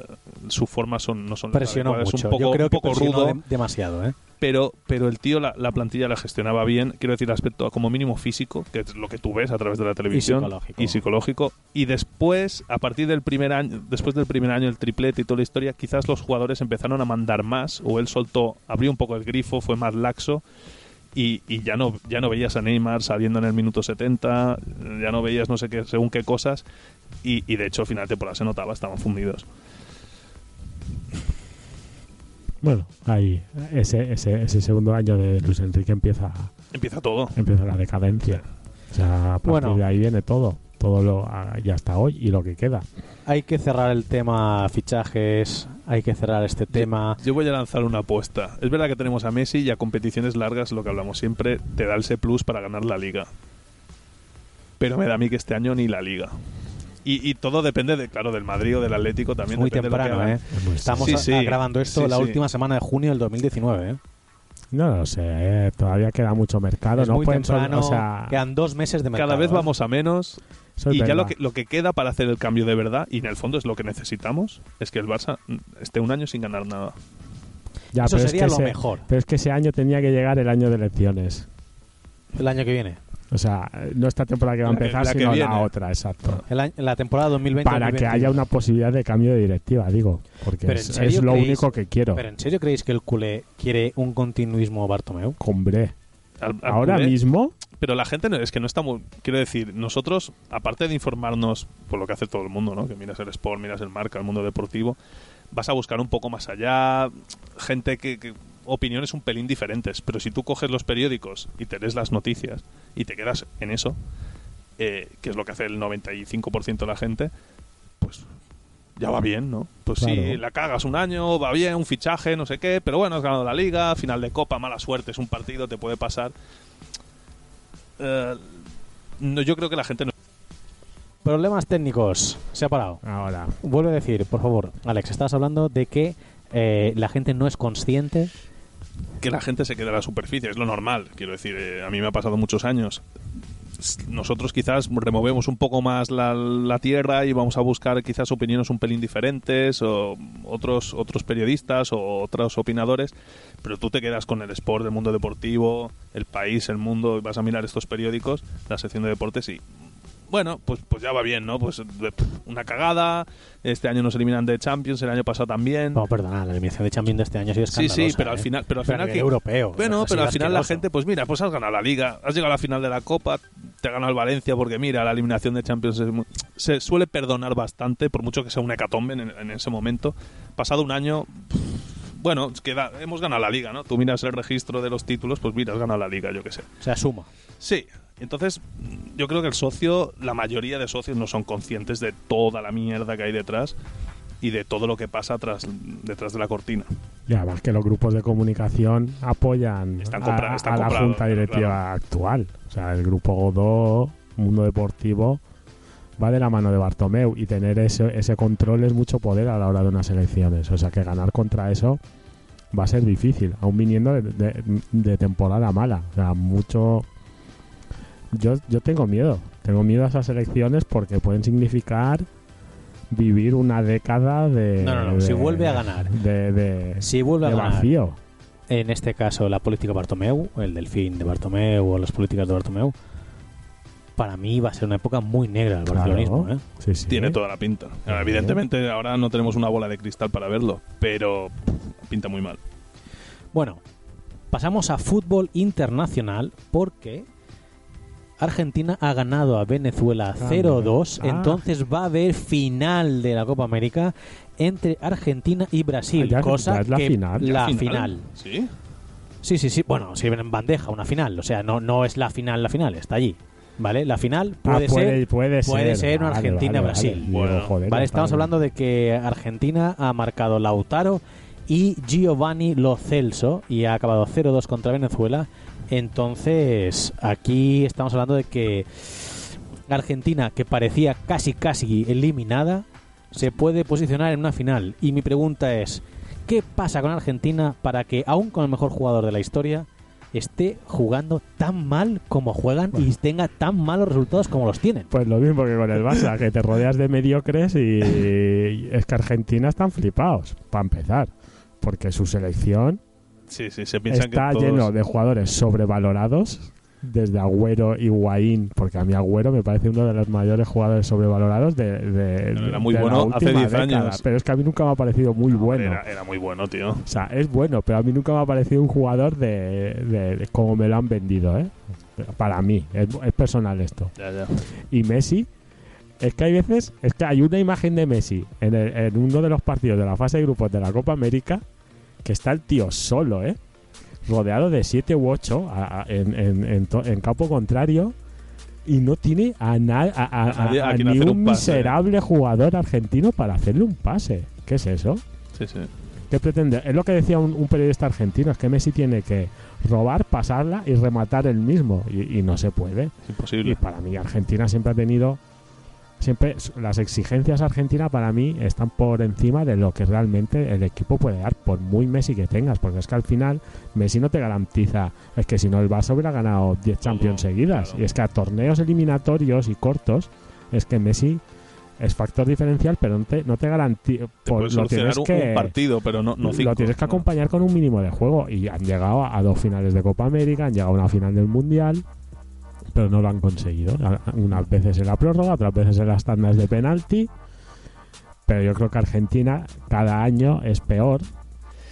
sus formas son, no son Presionó mucho. un poco, Yo creo un que poco presionó rudo, de- demasiado, ¿eh? Pero, pero el tío la, la plantilla la gestionaba bien, quiero decir, aspecto como mínimo físico, que es lo que tú ves a través de la televisión, psicológico. y psicológico. Y después, a partir del primer año, después del primer año, el triplete y toda la historia, quizás los jugadores empezaron a mandar más, o él soltó, abrió un poco el grifo, fue más laxo. Y, y ya no ya no veías a Neymar saliendo en el minuto 70, ya no veías no sé qué, según qué cosas, y, y de hecho al final de temporada se notaba, estaban fundidos. Bueno, ahí, ese, ese, ese segundo año de Luis Enrique empieza, Empieza todo. empieza la decadencia. O sea, a partir Bueno. de ahí viene todo. Todo lo, y hasta hoy y lo que queda. Hay que cerrar el tema fichajes, hay que cerrar este tema. Yo voy a lanzar una apuesta. Es verdad que tenemos a Messi y a competiciones largas, lo que hablamos siempre, te da el C plus para ganar la liga. Pero me da a mí que este año ni la liga. Y, y todo depende, de, claro, del Madrid o del Atlético Es también. muy depende de lo que temprano. ¿eh? Es muy- Estamos Sí, a- sí. a- grabando esto Sí, la sí. última semana de junio del 2019, ¿eh? No lo sé, eh, todavía queda mucho mercado. es no muy sol- temprano, o sea, quedan dos meses de mercado. Cada vez ¿eh? vamos a menos y ya lo que, lo que queda para hacer el cambio de verdad, y en el fondo es lo que necesitamos, es que el Barça esté un año sin ganar nada. Ya, Eso pero es sería que lo ese- mejor Pero es que ese año tenía que llegar el año de elecciones. el año que viene. O sea, no esta temporada que va a La que- empezar, la sino la otra, exacto. El la temporada 2020 Para que haya una posibilidad de cambio de directiva, digo. Porque es, ¿en serio es lo creéis- único que quiero. ¿Pero en serio creéis que el culé quiere un continuismo Bartomeu? Hombre, Al- al ahora culé- mismo, Pero la gente no, es que no estamos. Quiero decir, nosotros, aparte de informarnos por lo que hace todo el mundo, ¿no? Que miras el sport, miras el marca, el mundo deportivo, vas a buscar un poco más allá, gente que, que- opiniones un pelín diferentes. Pero si tú coges los periódicos y te lees las noticias y te quedas en eso, eh, que es lo que hace el 95% de la gente, pues ya va bien, ¿no? Pues sí, Claro. la cagas un año, va bien, un fichaje, no sé qué, pero bueno, has ganado la liga, final de copa, mala suerte, es un partido, te puede pasar. Eh, no, yo creo que la gente no. Problemas técnicos. Se ha parado. Ahora, Vuelve a decir, por favor, Alex, estás hablando de que eh, la gente no es consciente. Que la gente se quede a la superficie, es lo normal. Quiero decir, eh, a mí me ha pasado muchos años. Nosotros quizás removemos un poco más la, la tierra y vamos a buscar quizás opiniones un pelín diferentes o otros otros periodistas o otros opinadores, pero tú te quedas con el sport, el mundo deportivo, el país, el mundo, y vas a mirar estos periódicos, la sección de deportes y bueno, pues pues ya va bien, ¿no? Pues de- una cagada, este año nos eliminan de Champions, el año pasado también. No, perdona, la eliminación de Champions de este año ha sido Sí, escandalosa. sí, pero al ¿eh? final, pero al Pero final nivel que europeo. Bueno, pero al final la gente, pues mira, pues has ganado la Liga, has llegado a la final de la Copa, te ha ganado el Valencia, porque mira, la eliminación de Champions es muy- se suele perdonar bastante, por mucho que sea una hecatombe en, en ese momento. Pasado un año, pff, bueno, es que da- hemos ganado la Liga, ¿no? Tú miras el registro de los títulos, pues mira, has ganado la Liga, yo qué sé. O sea, suma. Sí, entonces yo creo que el socio, la mayoría de socios no son conscientes de toda la mierda que hay detrás y de todo lo que pasa tras, detrás de la cortina. y además que los grupos de comunicación apoyan Están a- compra- están a, la junta directiva claro. actual. O sea, el grupo Godó, Mundo Deportivo, va de la mano de Bartomeu y tener ese, ese control es mucho poder a la hora de unas elecciones. O sea, que ganar contra eso va a ser difícil, aún viniendo de, de- de temporada mala. O sea, mucho... Yo, yo tengo miedo. Tengo miedo a esas elecciones porque pueden significar vivir una década de... No, no, no, de- si vuelve a ganar. De, de, Si vuelve a de ganar, vacío. en este caso, la política Bartomeu, el delfín de Bartomeu o las políticas de Bartomeu, para mí va a ser una época muy negra del Claro. barcelonismo. ¿eh? Sí, sí. Tiene toda la pinta. Evidentemente, ahora no tenemos una bola de cristal para verlo, pero pinta muy mal. Bueno, pasamos a fútbol internacional porque Argentina ha ganado a Venezuela Ah, 0-2, mira. Ah. entonces va a haber final de la Copa América entre Argentina y Brasil, Ah, ya- cosa ya es la que final. la ¿Final? final. ¿Sí? Sí, sí, sí. Bueno, sirven en bandeja una final, o sea, no no es la final, la final está allí, ¿vale? La final Ah, puede, ser puede puede ser una Vale, Argentina-Brasil. vale, vale. Bueno, joder, Vale, estamos hablando de que Argentina ha marcado Lautaro y Giovanni Lo Celso y ha acabado 0-2 contra Venezuela. Entonces, aquí estamos hablando de que Argentina, que parecía casi casi eliminada, se puede posicionar en una final. Y mi pregunta es, ¿qué pasa con Argentina para que, aún con el mejor jugador de la historia, esté jugando tan mal como juegan y tenga tan malos resultados como los tienen? Pues lo mismo que con el Barça, que te rodeas de mediocres y, y es que Argentina están flipados, para empezar. Porque su selección Sí, sí, se piensan está que todos... lleno de jugadores sobrevalorados, desde Agüero, Higuaín, porque a mí Agüero me parece uno de los mayores jugadores sobrevalorados de, era muy de la bueno hace última 10 década. años. Pero es que a mí nunca me ha parecido muy bueno. Era, era muy bueno, tío. O sea, es bueno, pero a mí nunca me ha parecido un jugador de, de- de como me lo han vendido, ¿eh? Para mí, es, es personal esto. Ya, ya. Y Messi, es que hay veces, es que hay una imagen de Messi en, el- en uno de los partidos de la fase de grupos de la Copa América que está el tío solo, ¿eh? Rodeado de 7 u 8 en, en- en to- en campo contrario y no tiene a, na- a, ni un un pase. miserable jugador argentino para hacerle un pase. ¿Qué es eso? Sí, sí. ¿Qué pretende? Es lo que decía un, un periodista argentino, es que Messi tiene que robar, pasarla y rematar él mismo. Y, y no se puede. Es Y imposible. para mí Argentina siempre ha tenido... Siempre las exigencias Argentina para mí están por encima de lo que realmente el equipo puede dar, por muy Messi que tengas, porque es que al final Messi no te garantiza, es que si no el Barça hubiera ganado 10 Champions seguidas, claro. y es que a torneos eliminatorios y cortos, es que Messi es factor diferencial, pero no te, no te garantiza, lo tienes un, que un partido, pero no, no cinco. lo tienes que ¿no? acompañar con un mínimo de juego. Y han llegado a dos finales de Copa América, han llegado a una final del Mundial, pero no lo han conseguido. Unas veces en la prórroga, otras veces en las tandas de penalti. Pero yo creo que Argentina cada año es peor.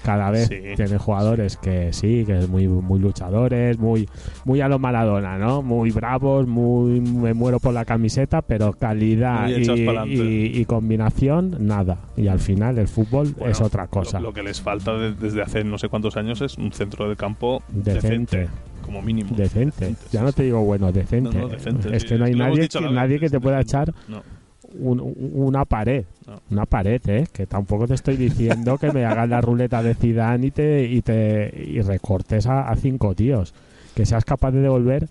Cada vez Sí. tiene jugadores que sí, que es muy, muy luchadores, muy, muy a lo Maradona, ¿no? Muy bravos, muy me muero por la camiseta, pero calidad y, combinación, nada. Y al final el fútbol Bueno, es otra cosa. Lo, lo que les falta de- desde hace no sé cuántos años es un centro del campo Decente. decente, como mínimo. Decente. Ya no te digo bueno, decente. No, no, decente, es sí, que no hay nadie, que, nadie que te pueda echar No. un- una pared. No. Una pared, ¿eh? Que tampoco te estoy diciendo que me hagas la ruleta de Zidane y te, y te y recortes a, a cinco tíos. Que seas capaz de devolver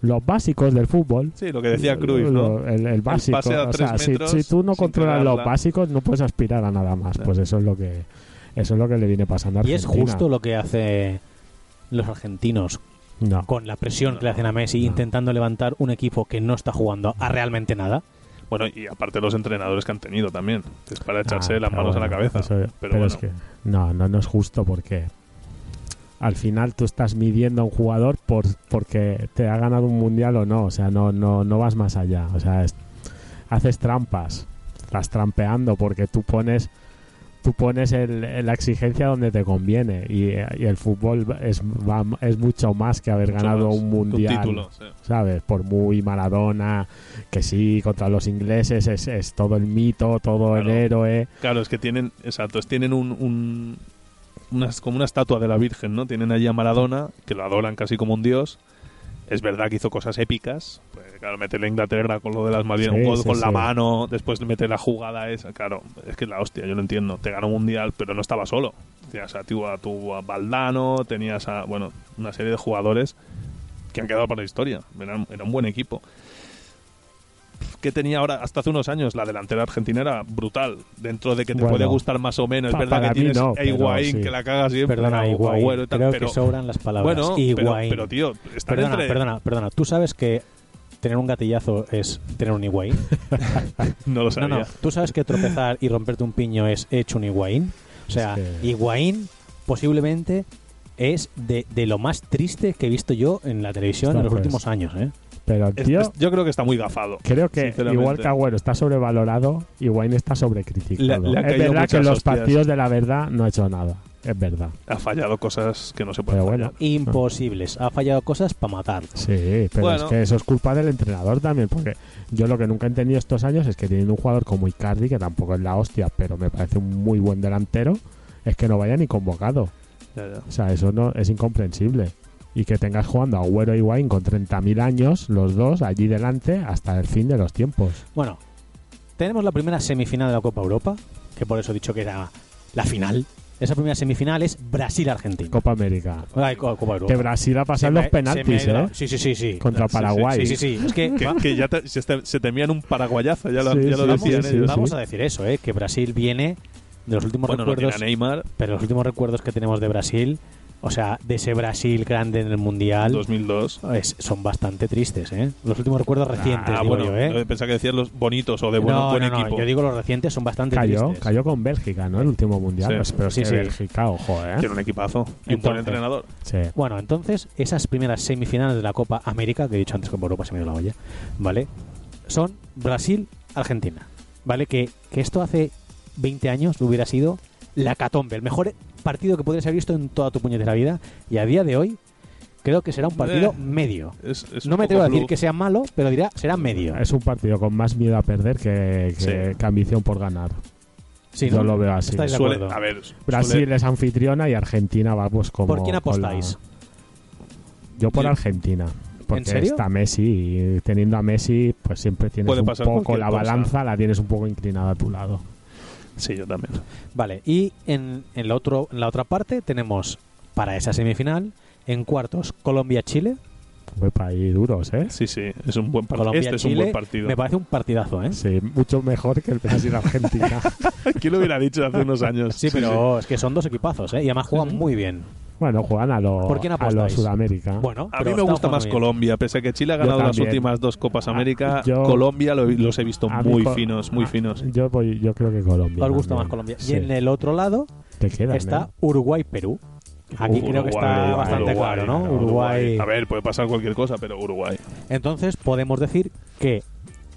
los básicos del fútbol. Sí, lo que decía Cruyff, ¿no? Lo- El, el básico. pase a o sea, si, metros si tú no controlas los básicos, no puedes aspirar a nada más. Pues eso es lo que eso es lo que le viene pasando a Y es Argentina. justo lo que hace los argentinos No. con la presión No. que le hacen a Messi No. intentando levantar un equipo que no está jugando a realmente nada. Bueno, y aparte los entrenadores que han tenido también. Es para echarse Ah, las manos a la cabeza. eso- pero pero bueno, es que no, no, no es justo porque al final tú estás midiendo a un jugador por porque te ha ganado un mundial o no, o sea, no no no vas más allá, o sea, es- haces trampas, estás trampeando porque tú pones tú pones el- la exigencia donde te conviene y, y el fútbol es va- es mucho más que haber mucho ganado más un mundial. título, sí. ¿sabes? Por muy Maradona, que sí, contra los ingleses es, es todo el mito, todo el héroe. Claro, es que tienen, exacto, es- tienen un, un- una- como una estatua de la Virgen, ¿no? Tienen allí a Maradona, que lo adoran casi como un dios. Es verdad que hizo cosas épicas. Claro, meterle a Inglaterra con lo de las Malvinas, Sí, un gol sí, con la mano, después mete la jugada esa. Claro, es que la hostia, yo lo entiendo. Te ganó un mundial, pero no estaba solo. Tenías a tu, a tu a Valdano, tenías a, bueno, una serie de jugadores que han quedado para la historia. Era, era un buen equipo. Que tenía ahora, hasta hace unos años, la delantera argentina era brutal. Dentro de que te Bueno, puede gustar más o menos. es verdad que tienes no, a Higuaín sí. que la caga siempre. Perdona, Higuaín. Agüero y tal, Creo pero, que sobran las palabras. bueno, pero, tío, está perdona, entre... perdona, perdona. ¿Tú sabes que tener un gatillazo es tener un Higuaín? No lo No, sabía. no. ¿Tú sabes que tropezar y romperte un piño es hecho un Higuaín? O sea, Es que- Higuaín posiblemente es de, de lo más triste que he visto yo en la televisión en los pues. últimos años, ¿eh? Pero, tío, es- yo creo que está muy gafado. creo que igual que Agüero está sobrevalorado, Wayne está sobrecriticado. Le- es verdad que en los hostias. partidos de la verdad no ha hecho nada. Es verdad. Ha fallado cosas que no se pueden Pero bueno. fallar. Imposibles. Ha fallado cosas para matarlo. Sí, pero Bueno. es que eso es culpa del entrenador también, porque yo lo que nunca he entendido estos años es que teniendo un jugador como Icardi, que tampoco es la hostia, pero me parece un muy buen delantero, es que no vaya ni convocado. Ya, ya. O sea, eso no es incomprensible. Y que tengas jugando a Agüero y Wayne con 30.000 años, los dos, allí delante, hasta el fin de los tiempos. Bueno, tenemos la primera semifinal de la Copa Europa, que por eso he dicho que era la final. Esa primera semifinal es Brasil-Argentina. Copa América. Ay, Co- Copa Europa. Que Brasil ha pasado los penaltis, ¿eh? Sí, sí, sí, sí. Contra Paraguay. Sí, sí, sí. Es que, Que, que ya te- se, te, se temían un paraguayazo, ya lo, Sí, ya lo sí, decían sí, sí, ellos. vamos sí. a decir eso, ¿eh? Que Brasil viene de los últimos Bueno, no tiene recuerdos. a Neymar, pero los últimos recuerdos que tenemos de Brasil, o sea, de ese Brasil grande en el Mundial, 2002. es- son bastante tristes, ¿eh? Los últimos recuerdos recientes, Ah, digo bueno, yo, ¿eh? pensaba que decías los bonitos o de buen, no, buen no, no, equipo. yo digo los recientes son bastante Cayó, tristes. cayó con Bélgica, ¿no? El último mundial. Sí. Pues, pero Sí, sí. Bélgica, ojo, ¿eh? Que era un equipazo. Y un buen entrenador. Sí. Bueno, entonces, esas primeras semifinales de la Copa América, que he dicho antes que por Europa se me dio la olla, ¿vale? Son Brasil-Argentina, ¿vale? Que, que esto hace 20 años hubiera sido la catombe, el mejor partido que podrías haber visto en toda tu puñetera vida, y a día de hoy creo que será un partido Eh, medio. Es, es No me atrevo a decir que sea malo, pero dirá será medio. Es un partido con más miedo a perder que, que, Sí. que ambición por ganar. Sí, Yo ¿no? lo veo así. ¿Estáis de Suele- a ver, Brasil suele- es anfitriona y Argentina va pues como... ¿Por quién la- apostáis? Yo por Argentina. Porque serio? está Messi y teniendo a Messi pues siempre tienes un poco la cosa. balanza, la tienes un poco inclinada a tu lado. Sí, yo también. Vale, y en, en, la otro, en la otra parte tenemos para esa semifinal, en cuartos, Colombia-Chile. Fue para ahí duros, ¿eh? Sí, sí, es un buen partido. Colombia, Este es un Chile, buen partido. Me parece un partidazo, ¿eh? Sí, mucho mejor que el Brasil-Argentina. ¿Quién lo hubiera dicho hace unos años? Sí, pero es que son dos equipos, ¿eh? Y además juegan Sí. muy bien. Bueno, juegan a lo, ¿Por quién a lo? Sudamérica. Bueno, A mí me gusta más bien. Colombia, pese a que Chile ha ganado las últimas dos Copas Ah, América. yo- Colombia lo- los he visto mí muy co- finos, muy ah, finos. Yo, voy, yo creo que Colombia. Os gusta más Colombia. Sí. Y en el otro lado Te quedan, está ¿eh? Uruguay-Perú. Aquí creo que está Uruguay, bastante Uruguay, claro, ¿no? Uruguay. A ver, puede pasar cualquier cosa, pero Uruguay. Entonces podemos decir que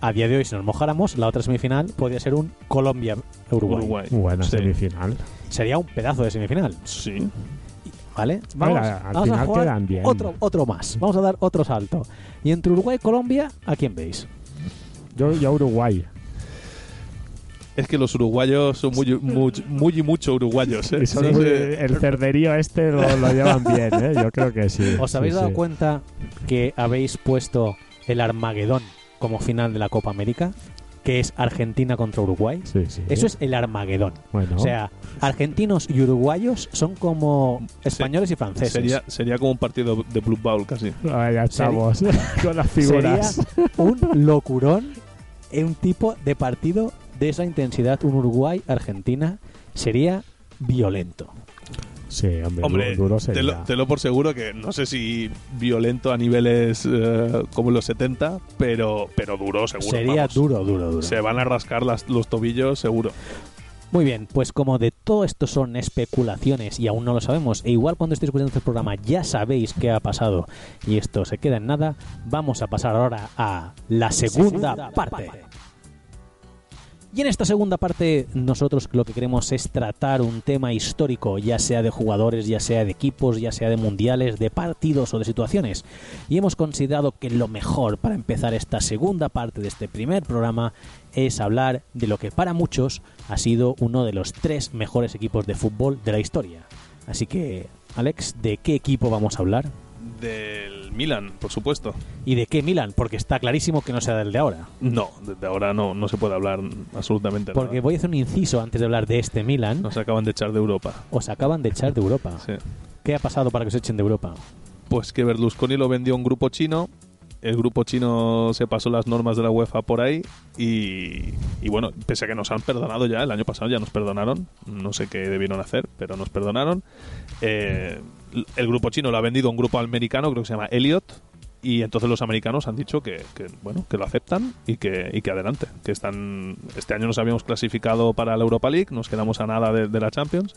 a día de hoy, si nos mojáramos, la otra semifinal podría ser un Colombia-Uruguay. Uruguay. Buena Sí. semifinal. Sería un pedazo de semifinal, Sí. ¿Vale? Vamos, Mira, al vamos a final jugar quedan bien. otro, otro más. Vamos a dar otro salto. Y entre Uruguay y Colombia, ¿a quién veis? Yo, yo Uruguay. Es que los uruguayos son muy, muy, muy y mucho uruguayos. ¿eh? Sí. muy- el cerderío este lo, lo llevan bien, ¿eh? Yo creo que sí. ¿Os Sí, habéis dado sí. cuenta que habéis puesto el Armagedón como final de la Copa América? Que es Argentina contra Uruguay. Sí, sí. Eso es el Armagedón. Bueno. O sea, argentinos y uruguayos son como españoles y franceses. Sería, sería como un partido de Blue Bowl casi. Ah, ya estamos con las figuras. Sería un locurón, un tipo de partido de esa intensidad, un Uruguay-Argentina, sería violento. Sí, hombre, Hombre, duro sería. lo, te lo por seguro que no sé si violento a niveles eh, como en los 70, pero, pero duro seguro. sería vamos. duro, duro, duro. Se van a rascar las- los tobillos seguro. Muy bien, pues como de todo esto son especulaciones y aún no lo sabemos, e igual cuando estéis escuchando este programa ya sabéis qué ha pasado y esto se queda en nada, vamos a pasar ahora a la segunda, parte. Y en esta segunda parte nosotros lo que queremos es tratar un tema histórico, ya sea de jugadores, ya sea de equipos, ya sea de mundiales, de partidos o de situaciones. Y hemos considerado que lo mejor para empezar esta segunda parte de este primer programa es hablar de lo que para muchos ha sido uno de los tres mejores equipos de fútbol de la historia. Así que, Alex, ¿de qué equipo vamos a hablar? Del Milan, por supuesto. ¿Y de qué Milan? Porque está clarísimo que no sea del de ahora. No, desde ahora no, no se puede hablar absolutamente Porque nada. voy a hacer un inciso antes de hablar de este Milan. Nos acaban de echar de Europa. Os acaban de echar de Europa. Sí. ¿Qué ha pasado para que os echen de Europa? Pues que Berlusconi lo vendió a un grupo chino. El grupo chino se pasó las normas de la UEFA por ahí y, y bueno, pese a que nos han perdonado ya, el año pasado ya nos perdonaron, no sé qué debieron hacer, pero nos perdonaron. Eh, el grupo chino lo ha vendido a un grupo americano, creo que se llama Elliot, y entonces los americanos han dicho que, bueno que lo aceptan y que, y que adelante, que están este año nos habíamos clasificado para la Europa League, nos quedamos a nada de, de la Champions,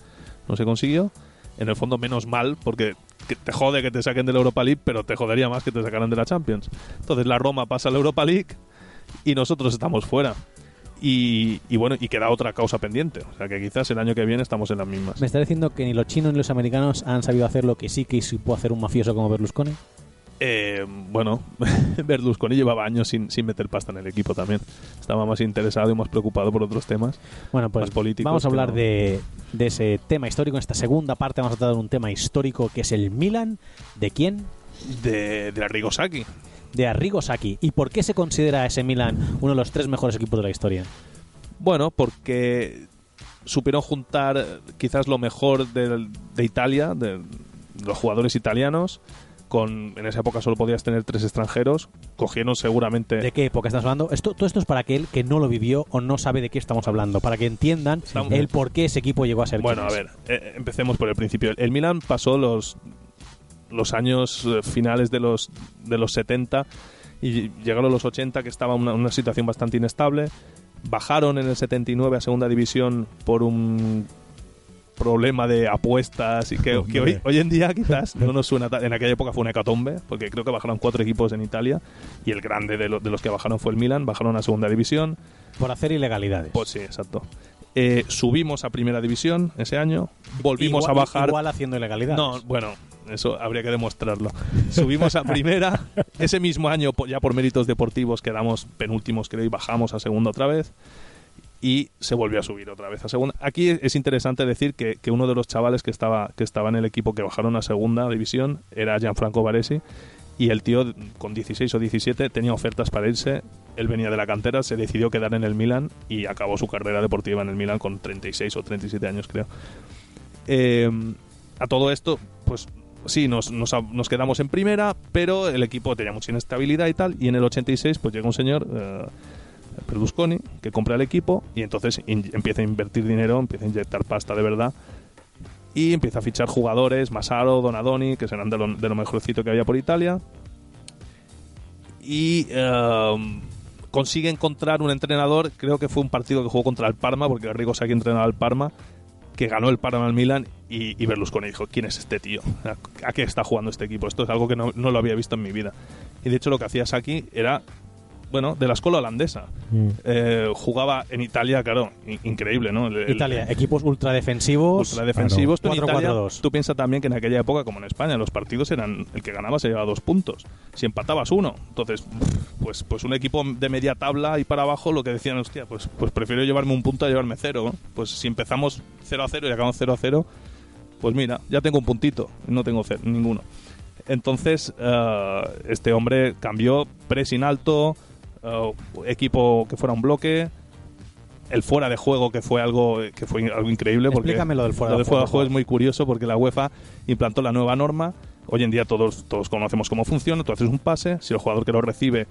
no se consiguió. En el fondo menos mal porque que te jode que te saquen de la Europa League, pero te jodería más que te sacaran de la Champions. Entonces la Roma pasa a la Europa League y nosotros estamos fuera. Y, y bueno, y queda otra causa pendiente. O sea que quizás el año que viene estamos en las mismas. ¿Me está diciendo que ni los chinos ni los americanos han sabido hacer lo que sí que supo hacer un mafioso como Berlusconi? Eh, bueno, Berlusconi llevaba años sin, sin meter pasta en el equipo también. Estaba más interesado y más preocupado por otros temas. Bueno, pues Más políticos vamos a hablar no. de, de ese tema histórico. En esta segunda parte vamos a tratar un tema histórico que es el Milan. ¿De quién? De, de la Rigosaki. De Arrigo Sacchi. ¿Y por qué se considera ese Milan uno de los tres mejores equipos de la historia? Bueno, porque supieron juntar eh, quizás lo mejor del- de, Italia, de los jugadores italianos. Con, en esa época solo podías tener tres extranjeros. Cogieron seguramente. ¿De qué época estamos hablando? Esto, todo esto es para aquel que no lo vivió o no sabe de qué estamos hablando, para que entiendan el por qué ese equipo llegó a ser Bueno, a ver, eh, empecemos por el principio. El Milan pasó los, los años eh, finales de los, de los 70 y llegaron los 80 que estaba una, una situación bastante inestable. Bajaron en el 79 a segunda división por un problema de apuestas y que, que hoy, hoy en día quizás no nos suena en aquella época fue una hecatombe porque creo que bajaron cuatro equipos en Italia y el grande de, lo- de los que bajaron fue el Milan bajaron a segunda división Por hacer ilegalidades. pues sí, exacto. Eh, subimos a primera división ese año, volvimos Igual- a bajar. Igual haciendo ilegalidades. No, bueno, eso habría que demostrarlo. Subimos a primera. Ese mismo año, ya por méritos deportivos, quedamos penúltimos, creo, y bajamos a segunda otra vez. Y se volvió a subir otra vez a segunda. Aquí es interesante decir que, que uno de los chavales que estaba, que estaba en el equipo que bajaron a segunda división era Gianfranco Baresi. Y el tío, con 16 o 17, tenía ofertas para irse. Él venía de la cantera, se decidió quedar en el Milan y acabó su carrera deportiva en el Milan con 36 o 37 años, creo. Eh, a todo esto, pues sí, nos, nos, quedamos en primera, pero el equipo tenía mucha inestabilidad y tal. Y en el 86, pues llega un señor, eh, Berlusconi, que compra el equipo y entonces empieza a invertir dinero, empieza a inyectar pasta de verdad. Y empieza a fichar jugadores, Masaro, Donadoni, que serán de lo, de mejorcito que había por Italia. Y eh, consigue encontrar un entrenador, creo que fue un partido que jugó contra el Parma, porque Arrigo Sacchi entrenaba al Parma, que ganó el Parma al Milan y, y Berlusconi dijo, ¿quién es este tío? ¿A, a qué está jugando este equipo? Esto es algo que no, no lo había visto en mi vida. Y de hecho lo que hacía Sacchi era, bueno, de la escuela holandesa. Mm. Eh, jugaba en Italia, claro, in- increíble, ¿no? El- el- Italia, equipos ultradefensivos. ultradefensivos. Tú, en 4-4-2. Italia, tú piensas también que en aquella época, como en España, los partidos eran el que ganaba se llevaba dos puntos. Si empatabas uno, entonces, pues, pues un equipo de media tabla y para abajo, lo que decían, hostia, pues, pues prefiero llevarme un punto a llevarme cero. ¿no? Pues si empezamos 0 a 0 y acabamos 0 a 0, pues mira, ya tengo un puntito, no tengo cero, ninguno. Entonces, eh, este hombre cambió pressing alto, eh, equipo que fuera un bloque, el fuera de juego que fue algo que fue algo increíble porque Explícame lo del fuera lo de del fuera juego, de juego es muy curioso porque la UEFA implantó la nueva norma. Hoy en día todos todos conocemos cómo funciona. Tú haces un pase, si el jugador que lo recibe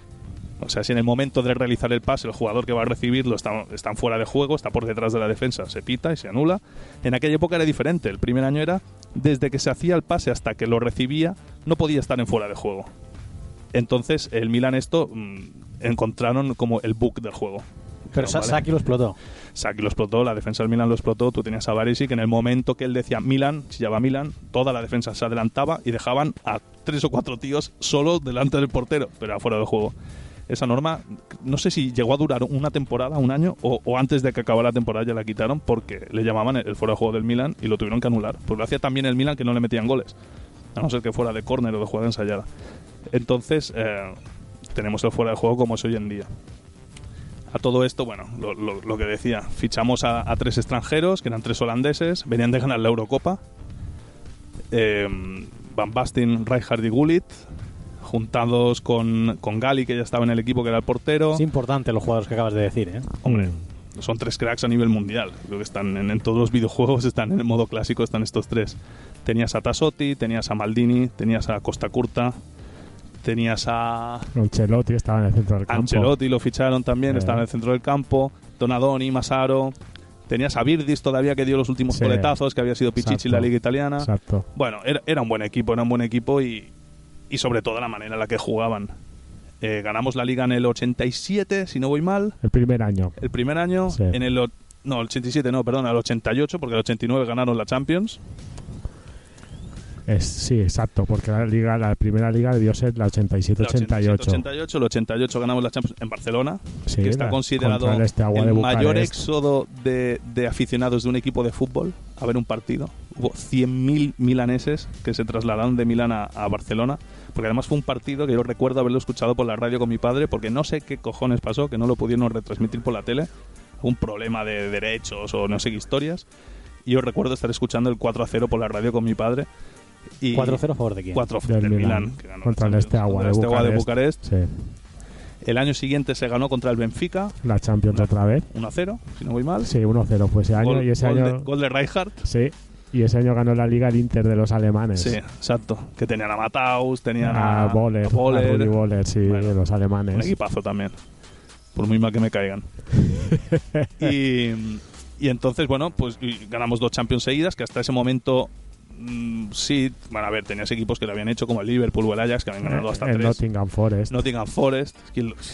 o sea, si en el momento de realizar el pase el jugador que va a recibirlo está, está fuera de juego, está por detrás de la defensa, se pita y se anula. En aquella época era diferente. El primer año era desde que se hacía el pase hasta que lo recibía, no podía estar en fuera de juego. Entonces, el Milan esto mm, encontraron como el bug del juego. Pero ¿vale? Saki lo explotó. Saki lo explotó, la defensa del Milan lo explotó, tú tenías a Baresi que en el momento que él decía Milan, chillaba Milan, toda la defensa se adelantaba y dejaban a tres o cuatro tíos solo delante del portero, pero afuera del juego. Esa norma, no sé si llegó a durar una temporada, un año, o, antes de que acabara la temporada ya la quitaron porque le llamaban el, fuera de juego del Milan y lo tuvieron que anular. Porque lo hacía también el Milan que no le metían goles, a no ser que fuera de córner o de jugada ensayada. Entonces, eh, tenemos el fuera de juego como es hoy en día. A todo esto, bueno, lo, que decía, fichamos a, a tres extranjeros, que eran tres holandeses, venían de ganar la Eurocopa. Eh, Van Basten, Rijkaard y Gullit, juntados con, con Gali, que ya estaba en el equipo, que era el portero. Es importante los jugadores que acabas de decir, ¿eh? Hombre, son tres cracks a nivel mundial. Creo que están en, en todos los videojuegos, están en el modo clásico, están estos tres. Tenías a Tassotti, tenías a Maldini, tenías a Costa Curta, tenías a Ancelotti estaba en el centro del campo. Ancelotti lo ficharon también, Eh. estaba en el centro del campo. Donadoni, Masaro. Tenías a Virdis todavía que dio los últimos Sí. coletazos, que había sido Pichichi en la liga italiana. Exacto. Bueno, era, era un buen equipo, era un buen equipo y, y sobre todo la manera en la que jugaban. Eh, ganamos la liga en el 87, si no voy mal, El primer año. el primer año. Sí. En el no, el 87 no, perdón, el 88, porque el 89 ganaron la Champions. Es, sí, exacto, porque la liga, la primera liga debió ser la La 87-88. 88, el 88 ganamos la Champions en Barcelona, Sí, que está la- considerado el este el mayor éxodo de, de aficionados de un equipo de fútbol a ver un partido. Hubo 100.000 milaneses que se trasladaron de Milán a, a Barcelona, porque además fue un partido que yo recuerdo haberlo escuchado por la radio con mi padre, porque no sé qué cojones pasó, que no lo pudieron retransmitir por la tele, un problema de derechos o no sé qué historias. Y yo recuerdo estar escuchando el 4 a 0 por la radio con mi padre. Y 4-0 a favor de quién. 4 Del del Milán, Milán, que ganó contra el. Steaua Contra de de Bucarest. Sí, El año siguiente se ganó contra el Benfica, la Champions otra vez. 1-0, si no voy mal. Sí, 1-0 fue ese año Gol, y ese gol año de, gol de Rijkaard. sí, y ese año ganó la liga el Inter de los alemanes. Sí, exacto. Que tenían a Mataus, tenían a a, Boller, a Boller. a Rudi Boller, sí, Bueno, de los Un alemanes. equipazo también. Por muy mal que me caigan. y, y entonces, bueno, pues ganamos dos Champions seguidas, que hasta ese momento mm, sí, bueno, a ver, tenías equipos que lo habían hecho como el Liverpool o el Ajax, que habían ganado hasta el tres. Nottingham Forest. Nottingham Forest.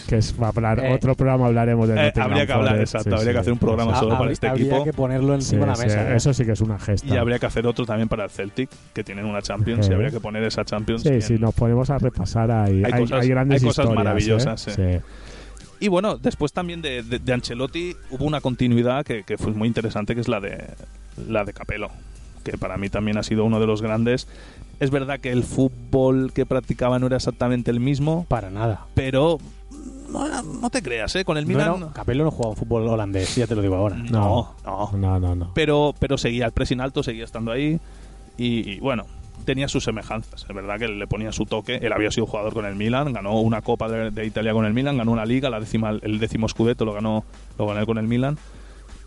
que es va a hablar Eh, otro programa hablaremos de eh, Nottingham habría que hablar, Forest, exacto, sí, habría sí. que hacer un programa solo para habría- este habría equipo. que ponerlo encima de la sí, mesa. ¿eh? eso sí que es una gesta. Y habría que hacer otro también para el Celtic, que tienen una Champions, y habría que poner esa Champions. Sí, en- si nos ponemos a repasar ahí, Hay hay, cosas- hay grandes hay cosas historias, maravillosas, ¿eh? sí. Y bueno, después también de, de- de Ancelotti hubo una continuidad que, que fue muy interesante, que es la de la de Capello, que para mí también ha sido uno de los grandes. Es verdad que el fútbol que practicaba no era exactamente el mismo, Para nada. pero no, no te creas, ¿eh? Con el Milan... Bueno, Capello no jugaba fútbol holandés, ya te lo digo ahora. no, no. No, no, no. Pero, pero seguía el pressing alto, seguía estando ahí y, y, bueno, tenía sus semejanzas. Es verdad que le ponía su toque. Él había sido jugador con el Milan, ganó una Copa de, de Italia con el Milan, ganó una Liga, la décima, el décimo Scudetto lo ganó, lo ganó él con el Milan.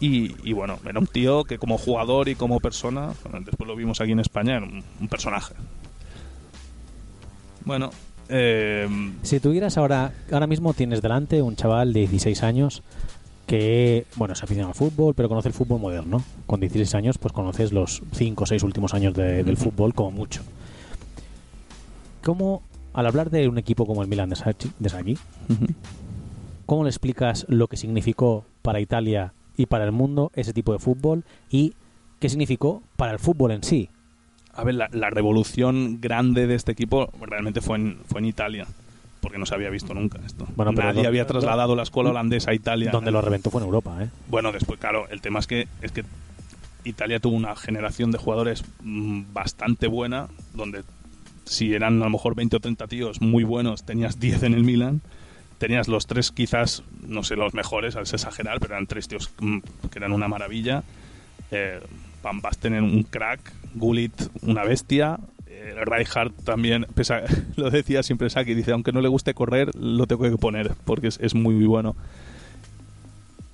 Y, y bueno, era un tío que como jugador y como persona, bueno, después lo vimos aquí en España, era un, un personaje. Bueno, eh, Si tuvieras ahora, ahora mismo tienes delante un chaval de 16 años que, bueno, se aficionado al fútbol, pero conoce el fútbol moderno. Con 16 años, pues conoces los 5 o 6 últimos años de- del fútbol como mucho. ¿Cómo, al hablar de un equipo como el Milan de Sacchi- de Sacchi, cómo le explicas lo que significó para Italia y para el mundo ese tipo de fútbol y qué significó para el fútbol en sí? A ver, la, la revolución grande de este equipo realmente fue en, fue en Italia, porque no se había visto nunca esto. Bueno, pero Nadie había trasladado la escuela holandesa a Italia. Donde lo reventó fue en Europa, ¿eh? Bueno, después, claro, el tema es que, es que Italia tuvo una generación de jugadores mm, bastante buena, donde si eran a lo mejor 20 o 30 tíos muy buenos, tenías 10 en el Milan. Tenías los tres quizás, no sé, los mejores, al exagerar, pero eran tres tíos mm, que eran una maravilla. Eh, Van Basten era un crack, Gullit una bestia, eh, Rijkaard también, lo decía siempre Saki, dice, aunque no le guste correr, lo tengo que poner, porque es, muy, muy bueno.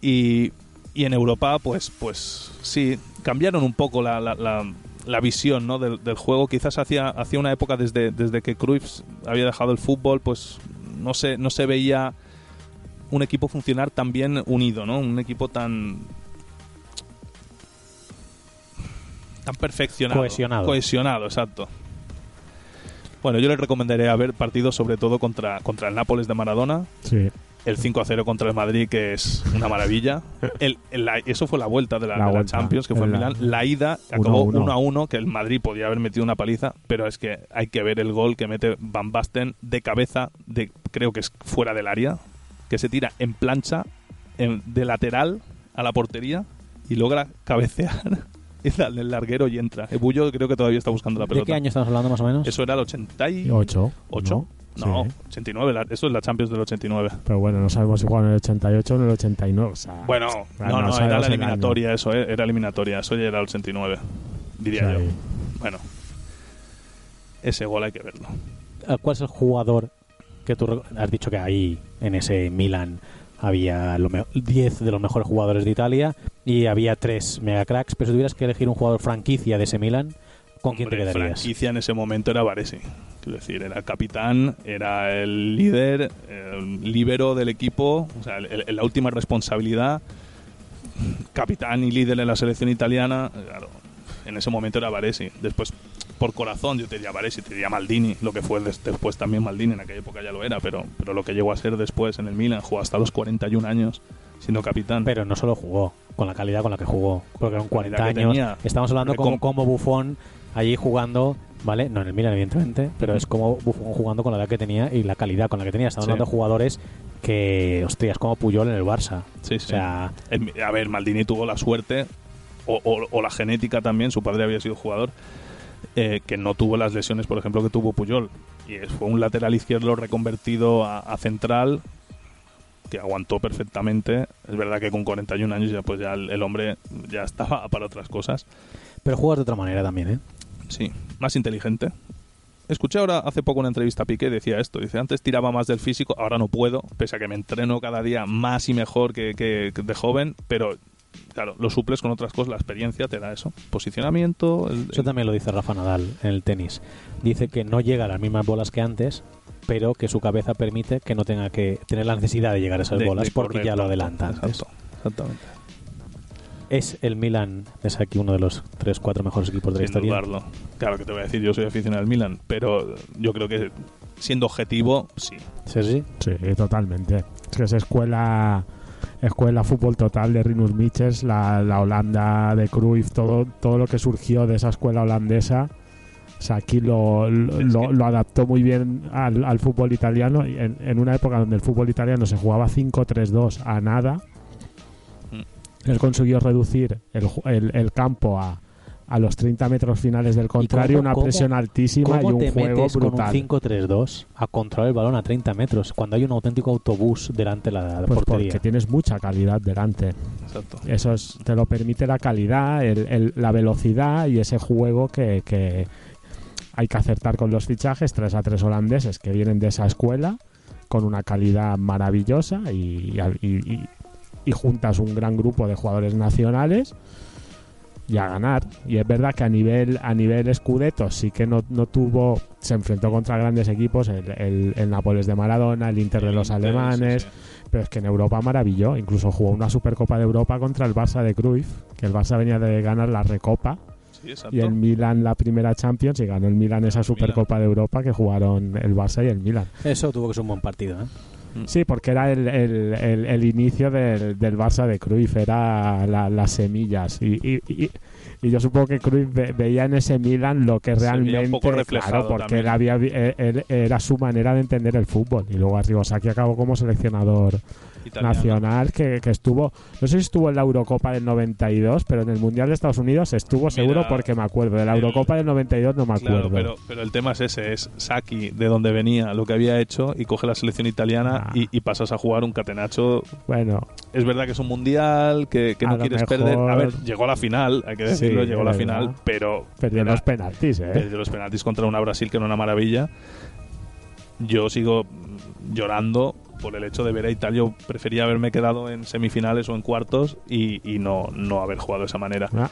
Y, y en Europa, pues, pues sí, cambiaron un poco la, la, la- visión ¿no? del, juego. Quizás hacía, hacía una época desde, desde que Cruyff había dejado el fútbol, pues no se, no se veía un equipo funcionar tan bien unido, ¿no? Un equipo tan tan perfeccionado, Cohesionado. cohesionado, exacto. Bueno, yo les recomendaría ver partidos sobre todo contra contra el Nápoles de Maradona, Sí, el 5 a 0 contra el Madrid, que es una maravilla. El, el- la- eso fue la vuelta de la, La de la vuelta, Champions, que fue en Milán. La ida acabó uno. 1 a 1, que el Madrid podía haber metido una paliza, pero es que hay que ver el gol que mete Van Basten de cabeza, de creo que es fuera del área, que se tira en plancha, en- de lateral a la portería y logra cabecear y darle el larguero y entra. El Bullo creo que todavía está buscando la ¿De pelota. qué año estamos hablando más o menos? Eso era el 88. ocho. ¿Ocho? No, Sí. 89. la- eso es la Champions del 89. Pero bueno, no sabemos si jugaron en el 88 o en el 89. O sea, Bueno, Ah, no, no no, era la el eliminatoria, eso, eh, era eliminatoria, eso ya era el 89, diría o sea, yo. Bueno, ese gol hay que verlo. Ah, ¿Cuál es el jugador que tú rec- has dicho que ahí en ese Milan había lo me- 10 de los mejores jugadores de Italia y había 3 mega cracks, pero si tuvieras que elegir un jugador franquicia de ese Milan, ¿con quién te Hombre, quedarías? franquicia en ese momento era Varese. Quiero decir, era capitán, era el líder, el líbero del equipo, o sea, el- la última responsabilidad. Capitán y líder en la selección italiana, claro, en ese momento era Varese. Después, por corazón, yo te diría Varese, te diría Maldini, lo que fue des- después también Maldini, en aquella época ya lo era, pero, pero lo que llegó a ser después en el Milan, jugó hasta los 41 años siendo capitán. Pero no solo jugó, con la calidad con la que jugó, porque con 40 calidad que años estamos hablando como, com- como Buffon allí jugando, ¿vale? No en el Milan evidentemente, pero es como Buffon jugando con la edad que tenía y la calidad con la que tenía. Estamos Sí. hablando de jugadores que, hostias, como Puyol en el Barça. Sí, O sí. sea, El- a ver, Maldini tuvo la suerte, o, o- o la genética también, su padre había sido jugador, eh, que no tuvo las lesiones, por ejemplo, que tuvo Puyol. Y es- fue un lateral izquierdo reconvertido a, a central que aguantó perfectamente. Es verdad que con 41 años ya pues ya el, el hombre ya estaba para otras cosas. pero juegas de otra manera también, ¿eh? Sí, más inteligente. Escuché ahora hace poco una entrevista a Piqué, decía esto, dice, antes tiraba más del físico, ahora no puedo, pese a que me entreno cada día más y mejor que, que- que de joven, pero claro, lo suples con otras cosas, la experiencia te da eso. Posicionamiento, el- Eso también lo dice Rafa Nadal en el tenis. Dice que no llega a las mismas bolas que antes, pero que su cabeza permite que no tenga que tener la necesidad de llegar a esas de- bolas de porque correr ya lo adelanta. Exacto, exactamente. Es el Milan, es aquí uno de los 3-4 mejores equipos de la Sin historia. dudarlo. Claro que te voy a decir, yo soy aficionado al Milan, pero yo creo que siendo objetivo, sí. Sí, sí. Sí, totalmente. Es que es escuela escuela fútbol total de Rinus Michels, la, la Holanda de Cruyff, todo, todo lo que surgió de esa escuela holandesa. O sea, aquí lo, lo, adaptó muy bien al, al fútbol italiano en, en una época donde el fútbol italiano se jugaba 5-3-2 a nada. Mm. Él consiguió reducir el, el- el campo a, a los 30 metros finales del contrario, cómo- una cómo- presión altísima y ¿Cómo un te juego metes con un brutal. 5-3-2 a controlar el balón a 30 metros cuando hay un auténtico autobús delante de la Pues portería? porque tienes mucha calidad delante. Exacto. Eso es- te lo permite la calidad, el- el- la velocidad y ese juego que, que hay que acertar con los fichajes. 3 a 3 holandeses que vienen de esa escuela con una calidad maravillosa y, y- y- y juntas un gran grupo de jugadores nacionales y a ganar. Y es verdad que a nivel a nivel Scudetto sí que no, no tuvo, se enfrentó contra grandes equipos, el, el, el Nápoles de Maradona, el Inter de los Inter, alemanes, sí, sí. pero es que en Europa maravilló. Incluso jugó una Supercopa de Europa contra el Barça de Cruyff, que el Barça venía de ganar la Recopa Sí, y el Milan la primera Champions y ganó el Milan esa Supercopa de Europa que jugaron el Barça y el Milan. Eso tuvo que ser un buen partido, ¿eh? Sí, porque era el, el- el- el inicio del, del Barça de Cruyff, era la- las semillas. Y, y- y- y yo supongo que Cruyff ve- veía en ese Milan lo que veía un realmente. poco claro, porque también. él había, vi- él- él- era su manera de entender el fútbol. Y luego Arrigosaki acabó como seleccionador Nacional que, que estuvo, no sé si estuvo en la Eurocopa del 92, pero en el Mundial de Estados Unidos estuvo seguro porque me acuerdo. De la el- Eurocopa del 92 no me acuerdo. Claro, pero, pero el tema es ese, es Saki, de donde venía, lo que había hecho, y coge la selección italiana Ah. y, y pasas a jugar un catenacho. Bueno, Es verdad que es un mundial, que, no quieres mejor- perder. A ver, llegó a la final, hay que decirlo, Sí, llegó a la final, pero perdió era- los penaltis, ¿eh? perdió los penaltis contra una Brasil que era una maravilla. Yo sigo llorando por el hecho de ver a Italia. Yo prefería haberme quedado en semifinales o en cuartos y, y no, no haber jugado de esa manera. Ah.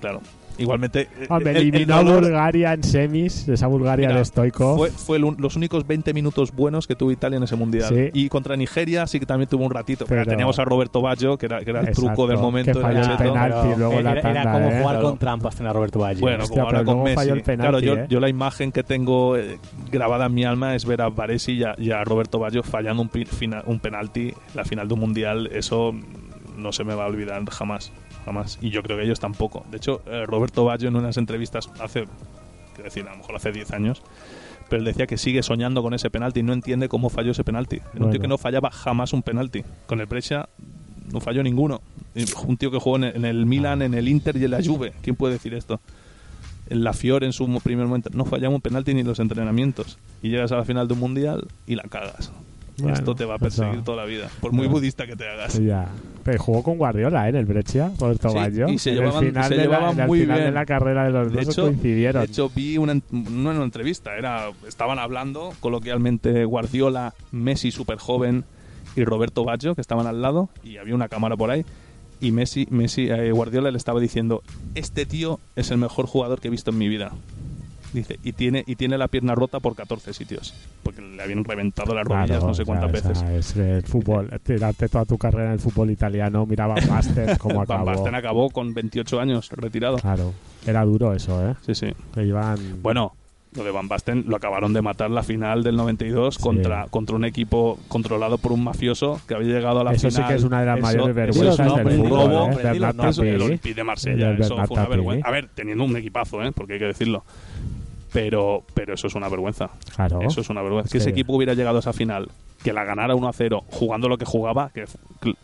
Claro. Igualmente. eh, Hombre, el- el eliminó a dolor- Bulgaria en semis, esa Bulgaria Mira, de Stoikov. Fue, fue el un- los únicos 20 minutos buenos que tuvo Italia en ese mundial. Sí. Y contra Nigeria sí que también tuvo un ratito. Pero Pero- teníamos a Roberto Baggio, que era, que era el Exacto, truco del momento. que era el el penalti y luego era, la era tanda, como ¿eh? jugar Claro. con trampas tener a Roberto Valle. Bueno, Hostia, como ahora pero con Messi. falló el penalti, claro, yo, ¿eh? yo la imagen que tengo eh, grabada en mi alma es ver a Varesi y a, y a Roberto Baggio fallando un, fina- un penalti en la final de un mundial. Eso no se me va a olvidar jamás. Jamás. Y yo creo que ellos tampoco. De hecho, eh, Roberto Baggio en unas entrevistas hace, quiero decir, a lo mejor hace 10 años, pero él decía que sigue soñando con ese penalti y no entiende cómo falló ese penalti. Era un tío que no fallaba jamás un penalti. Con el Brescia no falló ninguno. Un tío que jugó en el, Milan, en el Inter y en la Juve. ¿Quién puede decir esto? En la Fiore en su primer momento no fallaba un penalti ni los entrenamientos. Y llegas a la final de un mundial y la cagas. Bueno, Esto te va a perseguir no. toda la vida. Por muy No. budista que te hagas. Ya. Pero jugó con Guardiola ¿eh? en el Breccia, Roberto Sí, Baggio. y se en llevaban- el final, se de, la, llevaban el muy final bien. de la carrera de los De dos hecho, coincidieron. de hecho, vi una, en una entrevista, era estaban hablando coloquialmente Guardiola, Messi súper joven y Roberto Baggio, que estaban al lado, y había una cámara por ahí. Y Messi, Messi eh, Guardiola le estaba diciendo: Este tío es el mejor jugador que he visto en mi vida. Dice, y tiene, y tiene la pierna rota por 14 sitios. Porque le habían reventado las rodillas Claro, no sé cuántas veces. Es el fútbol, tirarte toda tu carrera en el fútbol italiano, mira Van Basten Van acabó. Basten acabó con 28 años retirado. Claro, era duro eso, ¿eh? Sí, sí. Que iban... Bueno, lo de Van Basten lo acabaron de matar la final del 92 Sí. contra, contra un equipo controlado por un mafioso que había llegado a la eso final. sí que es una de las Eso- mayores eso vergüenzas no, del fútbol, robo. ¿eh? Eso, el. Olympique de Marsella, El eso fue una vergüenza. A ver, teniendo un equipazo, ¿eh? porque hay que decirlo. Pero, pero eso es una vergüenza. Claro. Eso es una vergüenza. Que Sí. ese equipo hubiera llegado a esa final, que la ganara 1 a 0, jugando lo que jugaba, que que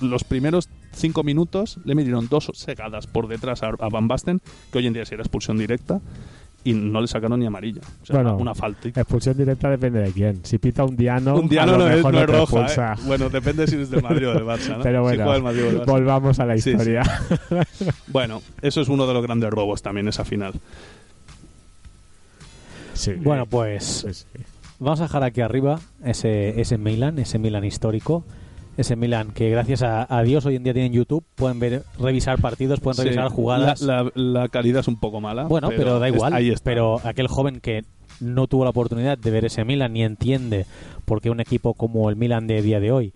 los primeros cinco minutos le metieron dos segadas por detrás a, Van Basten, que hoy en día sería expulsión directa, y no le sacaron ni amarilla. O sea, Bueno, una, falta. Expulsión directa depende de quién. Si pita un diano, Un día a no, lo no es, mejor no no es roja. ¿eh? Bueno, depende si eres del Madrid o del Barça. ¿no? Pero Si bueno, el Madrid Barça. volvamos a la Sí, sí. historia. Bueno, eso es uno de los grandes robos también, esa final. Sí. Bueno, pues Sí, sí. vamos a dejar aquí arriba ese, ese Milan, ese Milan histórico. Ese Milan que gracias a, a Dios hoy en día tienen YouTube, pueden ver, revisar partidos, pueden Sí, revisar jugadas. La, la- la calidad es un poco mala. Bueno, pero, da es- igual. ahí está. Pero aquel joven que no tuvo la oportunidad de ver ese Milan ni entiende por qué un equipo como el Milan de día de hoy,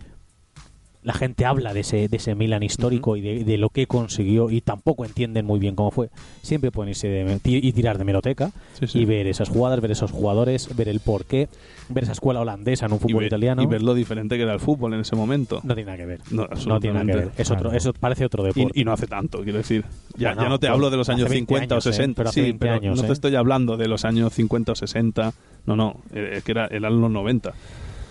la gente habla de ese, de ese Milan histórico y de, de lo que consiguió y tampoco entienden muy bien cómo fue. Siempre pueden irse de, y tirar de meroteca Sí, sí. y ver esas jugadas, ver esos jugadores, ver el porqué, ver esa escuela holandesa en un Y fútbol ver- italiano. y ver lo diferente que era el fútbol en ese momento. No tiene nada que ver. No, No tiene nada que ver. Es otro, Claro. eso parece otro deporte. Y, y no hace tanto, quiero decir. Ya, Bueno, ya no te bueno, hablo de los años 20 50 años, o ¿eh? 60. Pero hace sí, 20 pero años, no ¿eh? te estoy hablando de los años 50 o 60. No, no, eh, es que era, eran los 90.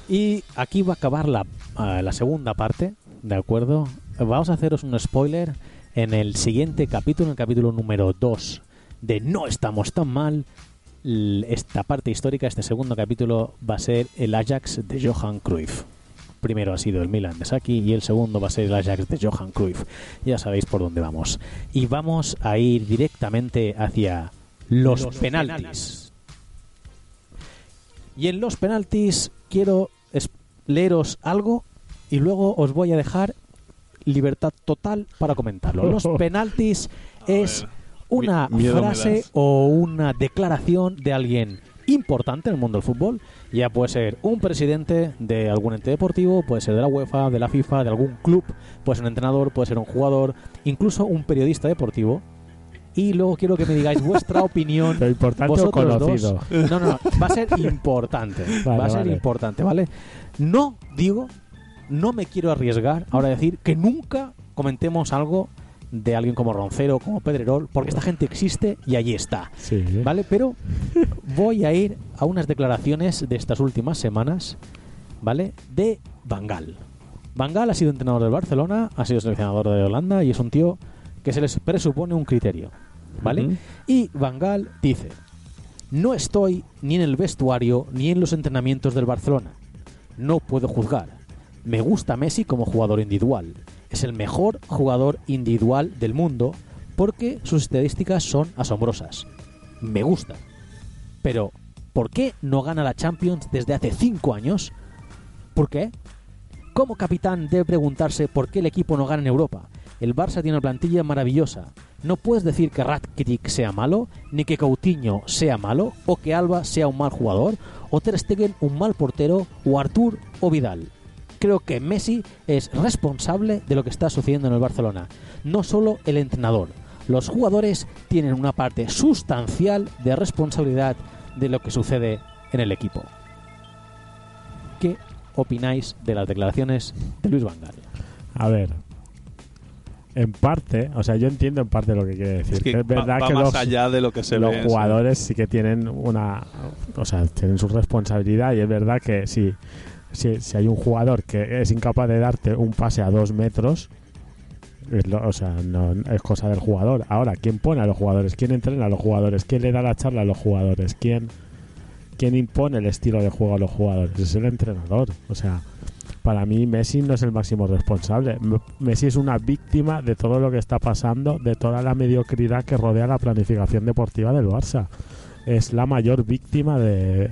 Y aquí va a acabar la, ah, la segunda parte, ¿de acuerdo? Vamos a haceros un spoiler en el siguiente capítulo, en el capítulo número 2 de No estamos tan mal. Esta parte histórica, este segundo capítulo, va a ser el Ajax de Johan Cruyff. Primero ha sido el Milan de Saki y el segundo va a ser el Ajax de Johan Cruyff. Ya sabéis por dónde vamos. Y vamos a ir directamente hacia los, penaltis. Y en los penaltis quiero leeros algo y luego os voy a dejar libertad total para comentarlo. Los penaltis es una mi- frase o una declaración de alguien importante en el mundo del fútbol. Ya puede ser un presidente de algún ente deportivo, puede ser de la UEFA, de la FIFA, de algún club, puede ser un entrenador, puede ser un jugador, incluso un periodista deportivo. Y luego quiero que me digáis vuestra opinión Pero importante o vosotros conocido. dos. No, no, no, va a ser importante. Vale, va a ser vale. importante, ¿vale? No digo, no me quiero arriesgar ahora a decir que nunca comentemos algo de alguien como Roncero, como Pedrerol, porque esta gente existe y allí está. Sí. ¿Vale? Pero voy a ir a unas declaraciones de estas últimas semanas, ¿vale? De Bangal. Van Gaal ha sido entrenador del Barcelona, ha sido seleccionador de Holanda y es un tío que se les presupone un criterio, Y Van Gaal dice, no estoy ni en el vestuario ni en los entrenamientos del Barcelona. No puedo juzgar. Me gusta Messi como jugador individual. Es el mejor jugador individual del mundo porque sus estadísticas son asombrosas. Me gusta. Pero, ¿por qué no gana la Champions desde hace 5 años? ¿Por qué? Como capitán debe preguntarse por qué el equipo no gana en Europa. El Barça tiene una plantilla maravillosa. No puedes decir que Rakitic sea malo, ni que Coutinho sea malo, o que Alba sea un mal jugador, o Ter Stegen un mal portero, o Artur o Vidal. Creo que Messi es responsable de lo que está sucediendo en el Barcelona, no solo el entrenador. Los jugadores tienen una parte sustancial de responsabilidad de lo que sucede en el equipo. ¿Qué opináis de las declaraciones de Luis Van Gaal? A ver. En parte, o sea, yo entiendo en parte lo que quiere decir. Es que es verdad va, va que más los, allá de lo que se los ve. jugadores sí que tienen una. O sea, tienen su responsabilidad y es verdad que si, si, si hay un jugador que es incapaz de darte un pase a dos metros, es lo- o sea, no es cosa del jugador. Ahora, ¿quién pone a los jugadores? ¿Quién entrena a los jugadores? ¿Quién le da la charla a los jugadores? ¿Quién, quién impone el estilo de juego a los jugadores? Es el entrenador. O sea, para mí Messi no es el máximo responsable. Messi es una víctima de todo lo que está pasando, de toda la mediocridad que rodea la planificación deportiva del Barça. Es la mayor víctima de,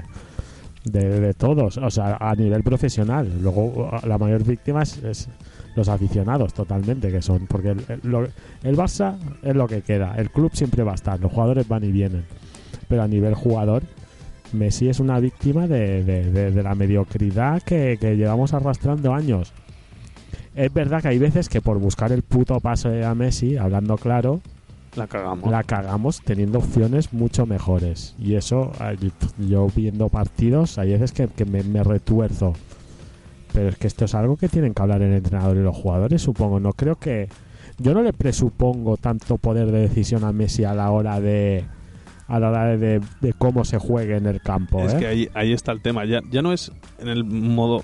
de, todos, o sea, a nivel profesional. Luego, la mayor víctima es, los aficionados, totalmente, que son. Porque el Barça es lo que queda. El club siempre va a estar, los jugadores van y vienen. Pero a nivel jugador, Messi es una víctima de, de- de- de la mediocridad que, que llevamos arrastrando años. Es verdad que hay veces que por buscar el puto pase a Messi, hablando claro, La cagamos. la cagamos teniendo opciones mucho mejores. Y eso, ay, yo viendo partidos, hay veces que, que me, me retuerzo. Pero es que esto es algo que tienen que hablar el entrenador y los jugadores, supongo. No creo que. Yo no le presupongo tanto poder de decisión a Messi a la hora de. A la hora de, de- de cómo se juegue en el campo. Es ¿eh? que ahí, ahí está el tema. Ya, ya no es en el modo.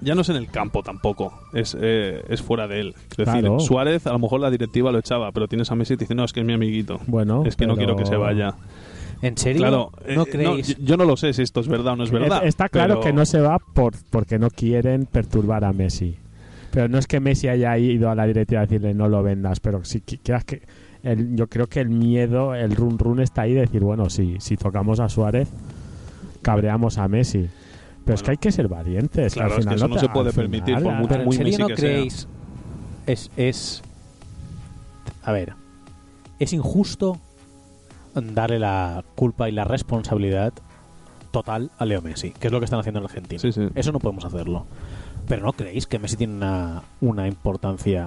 Ya no es en el campo tampoco. Es, eh, es fuera de él. Es decir, Claro. Suárez, a lo mejor la directiva lo echaba, pero tienes a Messi y te dice, no, es que es mi amiguito. Bueno, es que no quiero que se vaya. ¿En serio? Claro, ¿No eh, creéis? yo, yo no lo sé si esto es verdad o no es verdad. Es- Está claro pero- que no se va por porque no quieren perturbar a Messi. Pero no es que Messi haya ido a la directiva a decirle no lo vendas, pero si qui- quieras que el- yo creo que el miedo, el run run está ahí de decir, bueno, sí, si tocamos a Suárez, cabreamos a Messi. Pero es que hay que ser valientes. Claro, al es que eso no te- se puede permitir, por muy- Pero en muy serio Messi no que sea. creéis. Es, es. A ver. Es injusto darle la culpa y la responsabilidad total a Leo Messi, que es lo que están haciendo en Argentina. Sí, sí. Eso no podemos hacerlo. Pero ¿no creéis que Messi tiene una, una importancia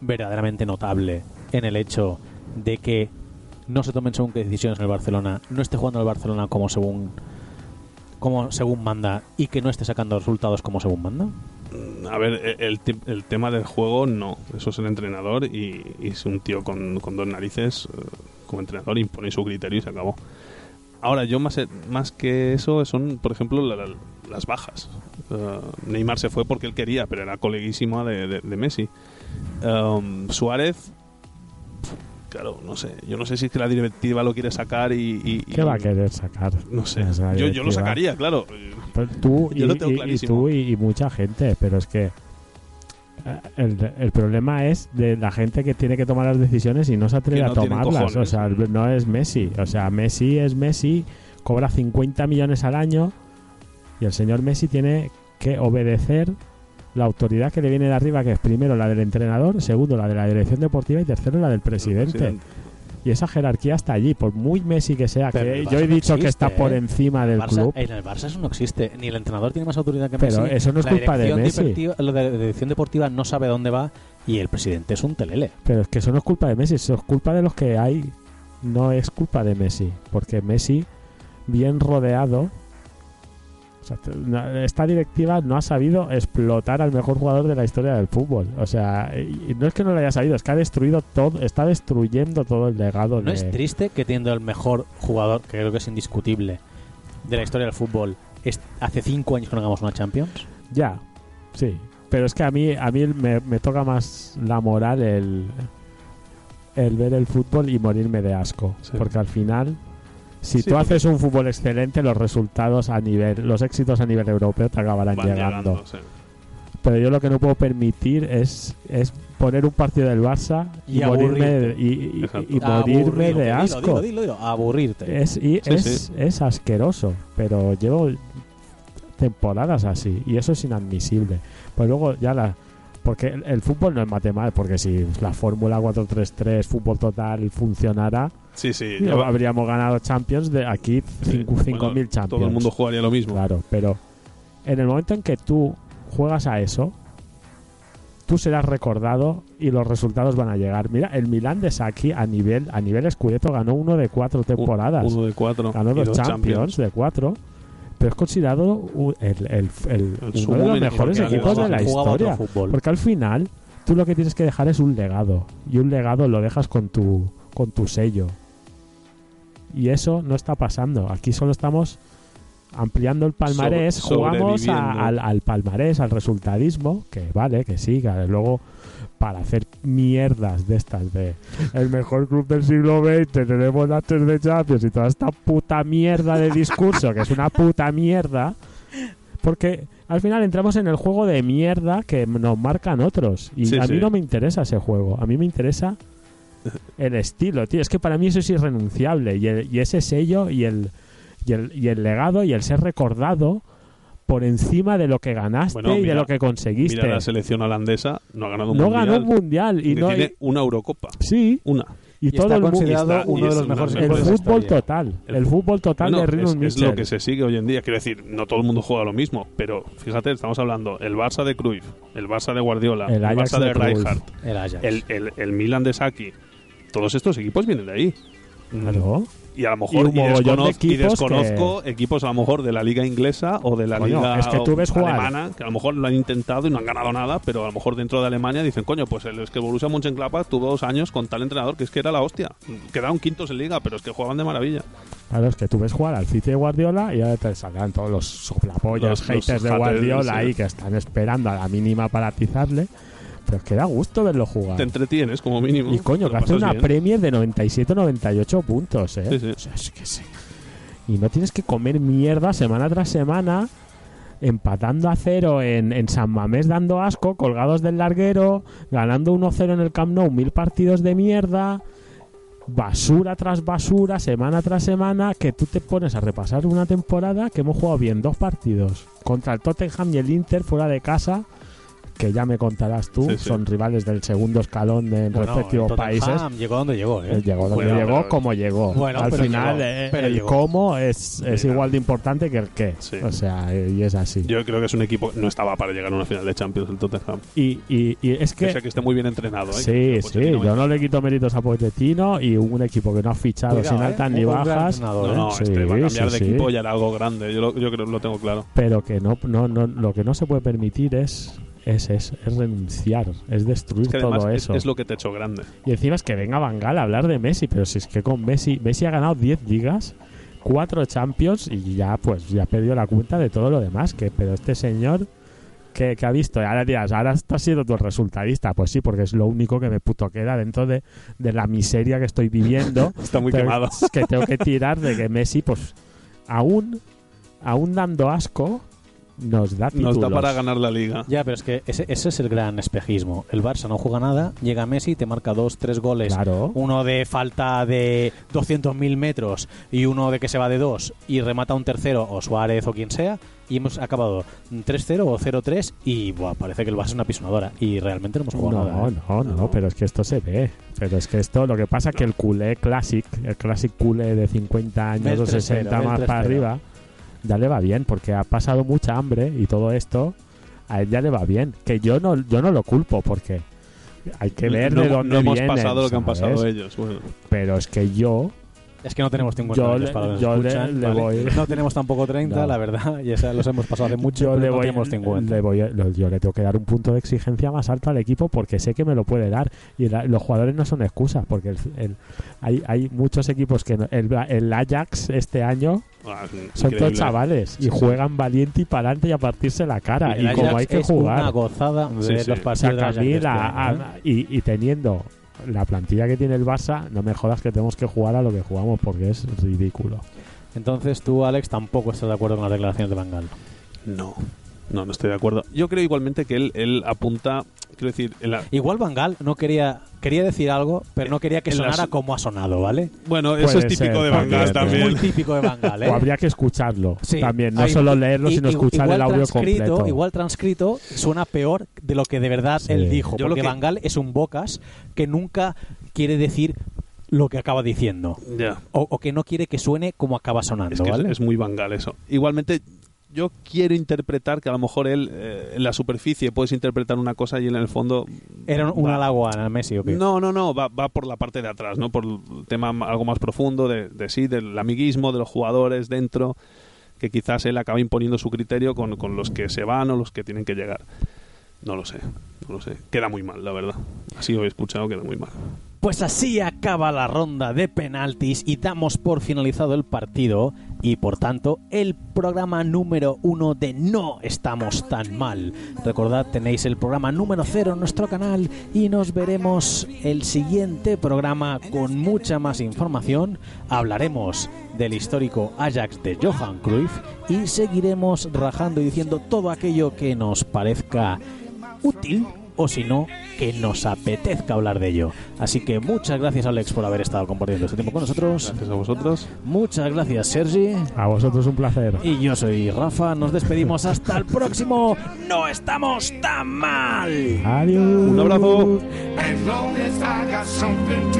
verdaderamente notable en el hecho de que no se tomen según qué decisiones en el Barcelona, no esté jugando el Barcelona como según como según manda y que no esté sacando resultados como según manda? A ver, e- el, el tema del juego no. Eso es el entrenador y, es un tío con, con dos narices. eh, como entrenador impone su criterio y se acabó. Ahora, yo más, eh, más que eso son, por ejemplo, la- la- las bajas. Eh, Neymar se fue porque él quería, pero era coleguísimo de, Messi. Um, Suárez, claro, no sé. Yo no sé si es que la directiva lo quiere sacar y... y- ¿Qué y- va a querer sacar? No sé. Yo, yo lo sacaría, claro. Pues tú, y, Yo lo tengo y- y clarísimo. tú y, y mucha gente, pero es que eh, el, el problema es de la gente que tiene que tomar las decisiones y no se atreve no a tomarlas. O sea, no es Messi. O sea, Messi es Messi, cobra 50 millones al año y el señor Messi tiene que obedecer la autoridad que le viene de arriba, que es primero la del entrenador, segundo la de la dirección deportiva y tercero la del presidente. Y esa jerarquía está allí, por muy Messi que sea, Pero que yo he no dicho que está por ¿eh? encima del Barça- club. En el Barça eso no existe. Ni el entrenador tiene más autoridad que Pero Messi. eso no es la culpa de Messi. la dirección deportiva no sabe dónde va y el presidente es un telele. Pero es que eso no es culpa de Messi, eso es culpa de los que hay. No es culpa de Messi, porque Messi, bien rodeado, o sea, esta directiva no ha sabido explotar al mejor jugador de la historia del fútbol. O sea, y no es que no lo haya sabido, es que ha destruido todo, está destruyendo todo el legado ¿No de. es triste que teniendo el mejor jugador, que creo que es indiscutible, de la historia del fútbol, es- hace cinco años que no hagamos una Champions? Ya, sí. pero es que a mí, a mí me, me toca más la moral el, el ver el fútbol y morirme de asco. Sí. Porque al final, si Sí, tú haces un fútbol excelente, los resultados a nivel, los éxitos a nivel europeo te acabarán llegando. llegando, sí. Pero yo lo que no puedo permitir es, es poner un partido del Barça y, Y morirme, y, y- morirme de dilo, asco. Dilo, dilo, dilo, aburrirte. Es, y Sí, es, sí. es asqueroso, pero llevo temporadas así y eso es inadmisible. Pues luego ya la... Porque el, el fútbol no es matemático, porque si la Fórmula 433, fútbol total, funcionara, Sí, sí. ya habríamos ganado Champions de aquí sí. 5.000 Bueno, Champions. Todo el mundo jugaría lo mismo. Claro, pero en el momento en que tú juegas a eso, tú serás recordado y los resultados van a llegar. Mira, el Milan de Saki a nivel a nivel Scudetto ganó uno de cuatro temporadas. Uno de cuatro. ganó dos Champions, de cuatro. Pero es considerado u- el, el- el- uno de los mejores equipos de la historia. Porque al final, tú lo que tienes que dejar es un legado. Y un legado lo dejas con tu, con tu sello. Y eso no está pasando. Aquí solo estamos ampliando el palmarés. Sobre- jugamos a- al, al palmarés, al resultadismo. Que vale, que sí, que luego para hacer mierdas de estas de el mejor club del siglo XX, tenemos las tres de Champions y toda esta puta mierda de discurso, que es una puta mierda, porque al final entramos en el juego de mierda que nos marcan otros. Y Sí, a mí sí. no me interesa ese juego, a mí me interesa el estilo, tío. Es que para mí eso es irrenunciable. Y, el- y ese sello y el, y, el, y el legado y el ser recordado por encima de lo que ganaste Bueno, y de lo que conseguiste. Mira la selección holandesa, no ha ganado un no mundial. ganó un mundial y no tiene una Eurocopa. sí Una. y, Y todo está el mundo considerado está- uno de los mejores mejor el fútbol total El el, fútbol total Bueno, de Rinus es, es lo que se sigue hoy en día. Quiero decir, no todo el mundo juega lo mismo, pero fíjate, estamos hablando el Barça de Cruyff, el Barça de Guardiola, El Barça de, de. Rijkaard, el, el, el Milan de Saki. Todos estos equipos vienen de ahí. Claro. Y a lo mejor y de y equipos desconozco equipos a lo mejor de la liga inglesa o de la Coño, liga es que tú ves jugar- alemana, que a lo mejor lo han intentado y no han ganado nada, pero a lo mejor dentro de Alemania dicen, coño, pues el, es que Borussia Mönchengladbach tuvo dos años con tal entrenador que es que era la hostia. Quedaron quintos en liga, pero es que jugaban de maravilla. Claro, es que tú ves jugar al City de Guardiola y ahora te saldrán todos los soplapollas, Los- los haters de haters, Guardiola sí. ahí que están esperando a la mínima para atizarle. Pero es que da gusto verlo jugar. Te entretienes como mínimo. Y coño, que hace una bien. Premier de 97-98 puntos, ¿eh? Sí, sí. O sea, es que sí. Y no tienes que comer mierda semana tras semana, empatando a cero en, en San Mamés dando asco, colgados del larguero, ganando 1-0 en el Camp Nou, mil partidos de mierda, basura tras basura, semana tras semana, que tú te pones a repasar una temporada que hemos jugado bien dos partidos contra el Tottenham y el Inter fuera de casa. Que ya me contarás tú, Sí, sí. son rivales del segundo escalón de Bueno, respectivos el países. Tottenham Llegó donde llegó, ¿eh? Eh, Llegó donde Bueno, llegó, pero- como llegó. Bueno, Al pero final, llegó, eh, pero el llegó. cómo es, es igual de importante que el qué. Sí. O sea, y es así. Yo creo que es un equipo no estaba para llegar a una final de Champions el Tottenham. y, y, y es Que que. sea que esté muy bien entrenado. ¿eh? Sí, sí, Pochettino yo no le quito méritos a Pochettino y un equipo que no ha fichado Cuidado, sin ¿eh? altas ni bajas, No, no, Sí, este va a cambiar sí, de sí. equipo y hará algo grande. Yo lo, yo creo lo tengo claro. pero que no, no, no, lo que no se puede permitir es, es, es, es renunciar, es destruir Es que además todo es, eso. es lo que te ha hecho grande. Y encima es que venga Bangal a hablar de Messi, pero si es que con Messi, Messi ha ganado 10 ligas, 4 Champions y ya pues ya perdió la cuenta de todo lo demás. Que, pero este señor que, que ha visto, ahora dirás, ahora estás siendo tu resultadista. Pues sí, porque es lo único que me puto queda dentro de, de la miseria que estoy viviendo. Está muy Pero quemado. es que tengo que tirar de que Messi, pues aún, aún dando asco, nos da títulos. Nos da para ganar la liga. Ya, pero es que ese, ese es el gran espejismo. El Barça no juega nada, llega Messi, te marca dos, tres goles. Claro. Uno de falta de 200.000 metros y uno de que se va de dos y remata un tercero o Suárez o quien sea. Y hemos acabado 3-0 o 0-3 y buah, parece que el Barça es una pisonadora. Y realmente no hemos jugado No, nada. ¿eh? no, no, pero es que esto se ve. Pero es que esto, lo que pasa es que el culé classic, el classic culé de 50 años o 3-0, 60 ve el más para 3-0. arriba, ya le va bien, porque ha pasado mucha hambre y todo esto, a él ya le va bien. Que yo no, yo no lo culpo, porque hay que ver no, de dónde no hemos vienen, pasado lo que han pasado ellos. Bueno, Pero es que yo, Es que no tenemos 50 Yo años le- para yo escuchan, le ¿vale? voy- No tenemos tampoco 30, No. la verdad. Y esa los hemos pasado hace mucho, yo pero le no voy, tenemos 50. le voy yo le tengo que dar un punto de exigencia más alto al equipo porque sé que me lo puede dar y la- los jugadores no son excusas porque el- el- hay, hay muchos equipos que no- el, el Ajax este año Ah, Son todos chavales y juegan valiente y para adelante y a partirse la cara. Y, como Ajax hay que es una jugar, gozada Sí, sí. los o partidos sea, de este la- año, ¿eh? a- y, y teniendo la plantilla que tiene el Barça, no me jodas que tenemos que jugar a lo que jugamos porque es ridículo. Entonces tú, Alex, tampoco estás de acuerdo con las declaraciones de Bangal. No, no, no estoy de acuerdo. Yo creo igualmente que él, él apunta, quiero decir, en la- Igual Bangal no quería quería decir algo, pero no quería que las- sonara como ha sonado, ¿vale? bueno, eso Puede es típico ser, de también, Van Gaal ¿eh? también. Muy típico de Bangal, ¿eh? O habría que escucharlo Sí, también, no hay- solo leerlo, sino escuchar el audio completo. Igual transcrito suena peor de lo que de verdad Sí. él dijo, Yo porque que- Bangal es un bocas que nunca quiere decir lo que acaba diciendo. O, o que no quiere que suene como acaba sonando, Es que es- ¿vale? es, muy Bangal eso. Igualmente, yo quiero interpretar que a lo mejor él, eh, en la superficie, puedes interpretar una cosa y él en el fondo. Era un, un va- halago a Messi, ¿o qué? No, no, no, va, va por la parte de atrás, ¿no? Por el tema ma- algo más profundo de, de sí, del amiguismo de los jugadores dentro, que quizás él acaba imponiendo su criterio con, con los que se van o los que tienen que llegar. No lo sé, no lo sé. Queda muy mal, la verdad. Así lo he escuchado, queda muy mal. Pues así acaba la ronda de penaltis y damos por finalizado el partido y por tanto el programa número uno de No estamos tan mal. Recordad, tenéis el programa número cero en nuestro canal y nos veremos el siguiente programa con mucha más información. Hablaremos del histórico Ajax de Johan Cruyff y seguiremos rajando y diciendo todo aquello que nos parezca útil o si no, que nos apetezca hablar de ello. Así que muchas gracias Alex por haber estado compartiendo este tiempo con nosotros. Gracias a vosotros. Muchas gracias Sergi. A vosotros un placer. Y yo soy Rafa. Nos despedimos hasta el próximo. No estamos tan mal. Adiós. Un abrazo. As long as I got something